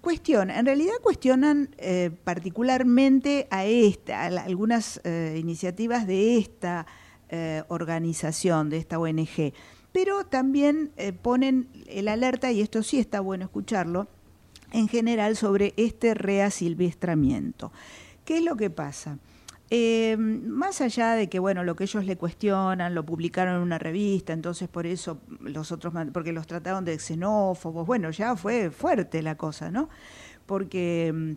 cuestionan, en realidad cuestionan eh, particularmente a esta, a algunas eh, iniciativas de esta eh, organización, de esta ONG, pero también ponen el alerta, y esto sí está bueno escucharlo, en general sobre este reasilvestramiento. ¿Qué es lo que pasa? Eh, más allá de que, bueno, lo que ellos le cuestionan, lo publicaron en una revista, entonces por eso los otros, porque los trataron de xenófobos, bueno, ya fue fuerte la cosa, ¿no? Porque mm,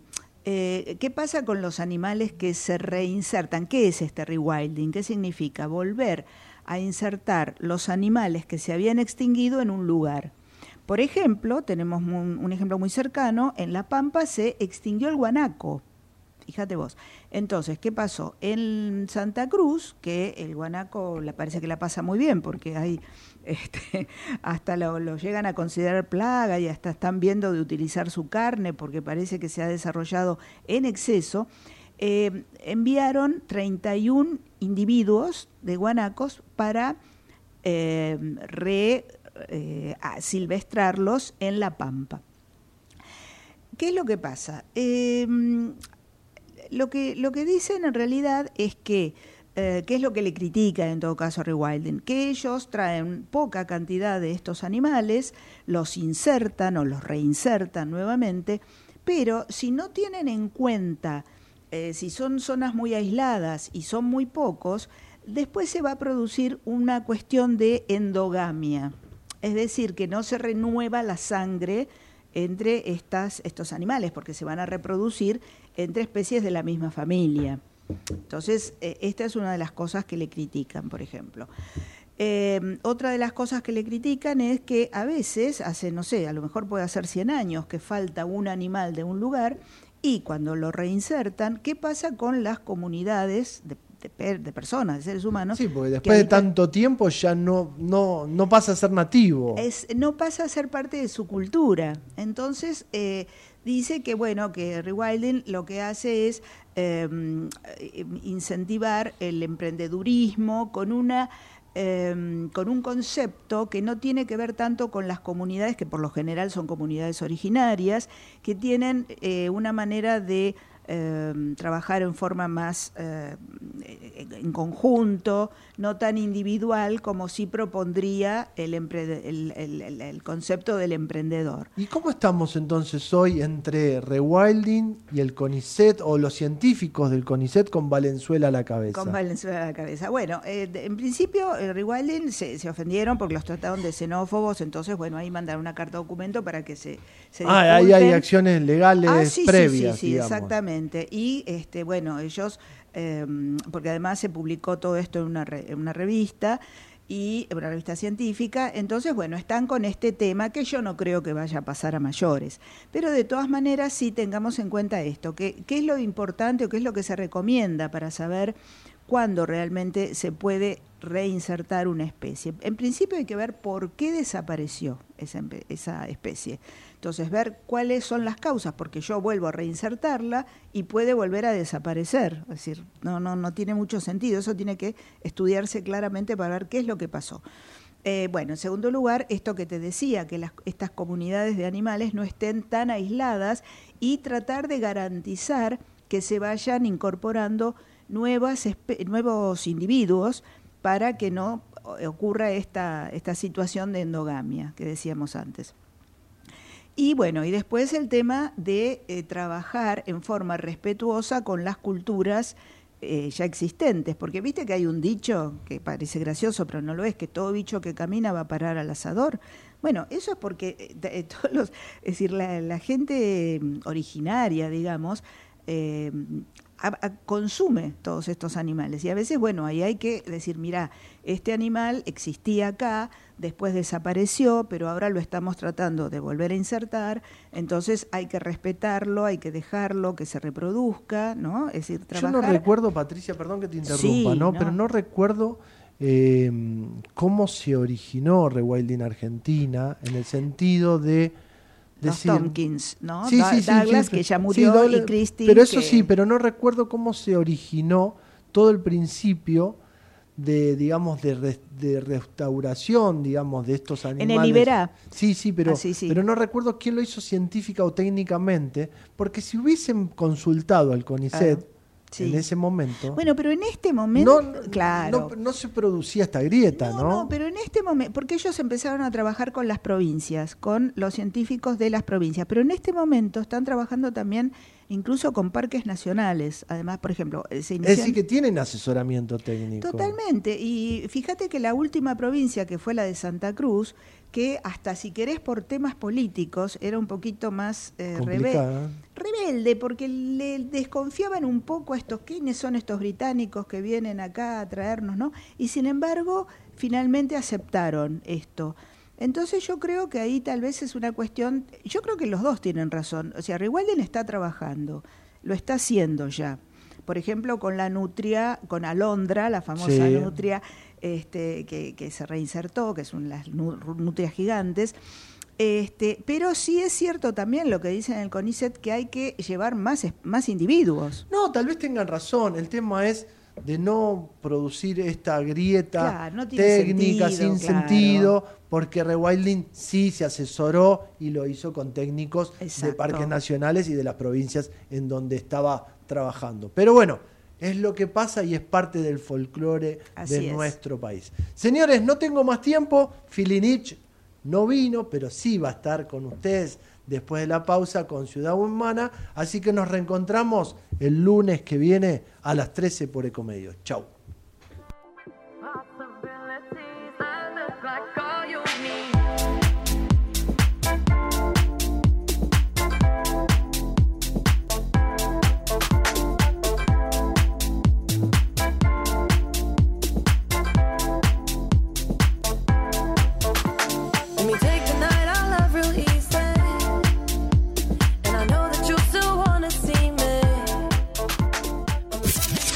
Eh, ¿Qué pasa con los animales que se reinsertan? ¿Qué es este rewilding? ¿Qué significa? Volver a insertar los animales que se habían extinguido en un lugar. Por ejemplo, tenemos un, un ejemplo muy cercano, en La Pampa se extinguió el guanaco. Fíjate vos. Entonces, ¿qué pasó? En Santa Cruz, que el guanaco la parece que la pasa muy bien, porque hay este, hasta lo, llegan a considerar plaga y hasta están viendo de utilizar su carne porque parece que se ha desarrollado en exceso. eh, enviaron 31 individuos de guanacos para eh, re, eh, silvestrarlos en La Pampa. ¿Qué es lo que pasa? Lo, que, lo que dicen en realidad es que, eh, ¿qué es lo que le critican en todo caso a Rewilding? Que ellos traen poca cantidad de estos animales, los insertan o los reinsertan nuevamente, pero si no tienen en cuenta, eh, si son zonas muy aisladas y son muy pocos, después se va a producir una cuestión de endogamia. Es decir, que no se renueva la sangre entre estas, estos animales, porque se van a reproducir entre especies de la misma familia. Entonces, eh, esta es una de las cosas que le critican, por ejemplo. Eh, otra de las cosas que le critican es que a veces, hace, no sé, a lo mejor puede hacer 100 años que falta un animal de un lugar y cuando lo reinsertan, ¿qué pasa con las comunidades de, de per- de personas, de seres humanos? Sí, porque que después de tanto tiempo ya no, no, no pasa a ser nativo. es, no pasa a ser parte de su cultura. Entonces, eh, dice que, bueno, que Rewilding lo que hace es eh, eh, incentivar el emprendedurismo con una eh, con un concepto que no tiene que ver tanto con las comunidades, que por lo general son comunidades originarias, que tienen eh, una manera de eh, trabajar en forma más eh, en conjunto, no tan individual como sí propondría el, el- el- el- concepto del emprendedor. ¿Y cómo estamos entonces hoy entre Rewilding y el CONICET o los científicos del CONICET con Valenzuela a la cabeza? Con Valenzuela a la cabeza. Bueno, eh, en principio, el Rewilding se, se ofendieron porque los trataron de xenófobos, entonces, bueno, ahí mandaron una carta documento para que se, se ah, ahí hay acciones legales Ah, sí, sí, previas, sí, sí, digamos. exactamente. Y este, bueno, ellos, eh, porque además se publicó todo esto en una, en una revista y una revista científica, entonces, bueno, están con este tema que yo no creo que vaya a pasar a mayores. Pero de todas maneras, sí tengamos en cuenta esto, que qué es lo importante o qué es lo que se recomienda para saber cuándo realmente se puede reinsertar una especie. En principio hay que ver por qué desapareció esa, esa especie. Entonces, ver cuáles son las causas, porque yo vuelvo a reinsertarla y puede volver a desaparecer. Es decir, no, no, no tiene mucho sentido. Eso tiene que estudiarse claramente para ver qué es lo que pasó. Eh, bueno, en segundo lugar, esto que te decía, que estas comunidades de animales no estén tan aisladas y tratar de garantizar que se vayan incorporando nuevos individuos para que no ocurra esta, esta situación de endogamia que decíamos antes. Y bueno, y después el tema de eh, trabajar en forma respetuosa con las culturas eh, ya existentes, porque viste que hay un dicho que parece gracioso, pero no lo es, que todo bicho que camina va a parar al asador. Bueno, eso es porque eh, todos los, es decir, la, gente mm, originaria, digamos, a- consume todos estos animales. Y a veces, bueno, ahí hay que decir, mira, este animal existía acá, después desapareció, pero ahora lo estamos tratando de volver a insertar, entonces hay que respetarlo, hay que dejarlo, que se reproduzca, ¿no? Es decir, Yo trabajar... no recuerdo, Patricia, perdón que te interrumpa, Sí, ¿no? no. Pero no recuerdo eh, cómo se originó Rewilding Argentina en el sentido de Los decir- Tompkins, ¿no? Sí, sí, sí, Douglas, que ya murió, Douglas- y Christie, Pero eso que- sí, pero no recuerdo cómo se originó todo el principio de, digamos, de, de restauración, digamos, de estos En animales. el Iberá. Sí, sí, pero, Ah, sí, sí. pero no recuerdo quién lo hizo científica o técnicamente, porque si hubiesen consultado al CONICET Ah, sí. en ese momento, Bueno, pero en este momento, no, no- claro. no, no se producía esta grieta, ¿no? No, pero en este momento, porque ellos empezaron a trabajar con las provincias, con los científicos de las provincias, pero en este momento están trabajando también incluso con parques nacionales. Además, por ejemplo, eh, se es decir, que tienen asesoramiento técnico. Totalmente. Y fíjate que la última provincia, que fue la de Santa Cruz, que hasta si querés por temas políticos era un poquito más eh, rebelde porque le desconfiaban un poco a estos, ¿quiénes son estos británicos que vienen acá a traernos, no? Y sin embargo, finalmente aceptaron esto. Entonces yo creo que ahí tal vez es una cuestión, yo creo que los dos tienen razón, o sea, Rewalden está trabajando, lo está haciendo ya. Por ejemplo, con la nutria, con Alondra, la famosa nutria este, que, que, se reinsertó, que son las nutrias gigantes. Este, pero sí es cierto también lo que dicen en el CONICET que hay que llevar más, más individuos. No, tal vez tengan razón. El tema es de no producir esta grieta técnica sin sentido, porque Rewilding sí se asesoró y lo hizo con técnicos de parques nacionales y de las provincias en donde estaba trabajando. Pero bueno, es lo que pasa y es parte del folclore de nuestro país. Señores, no tengo más tiempo. Filinich no vino, pero sí va a estar con ustedes después de la pausa con Ciudad Humana. Así que nos reencontramos el lunes que viene a las 13 por Ecomedios. Chau.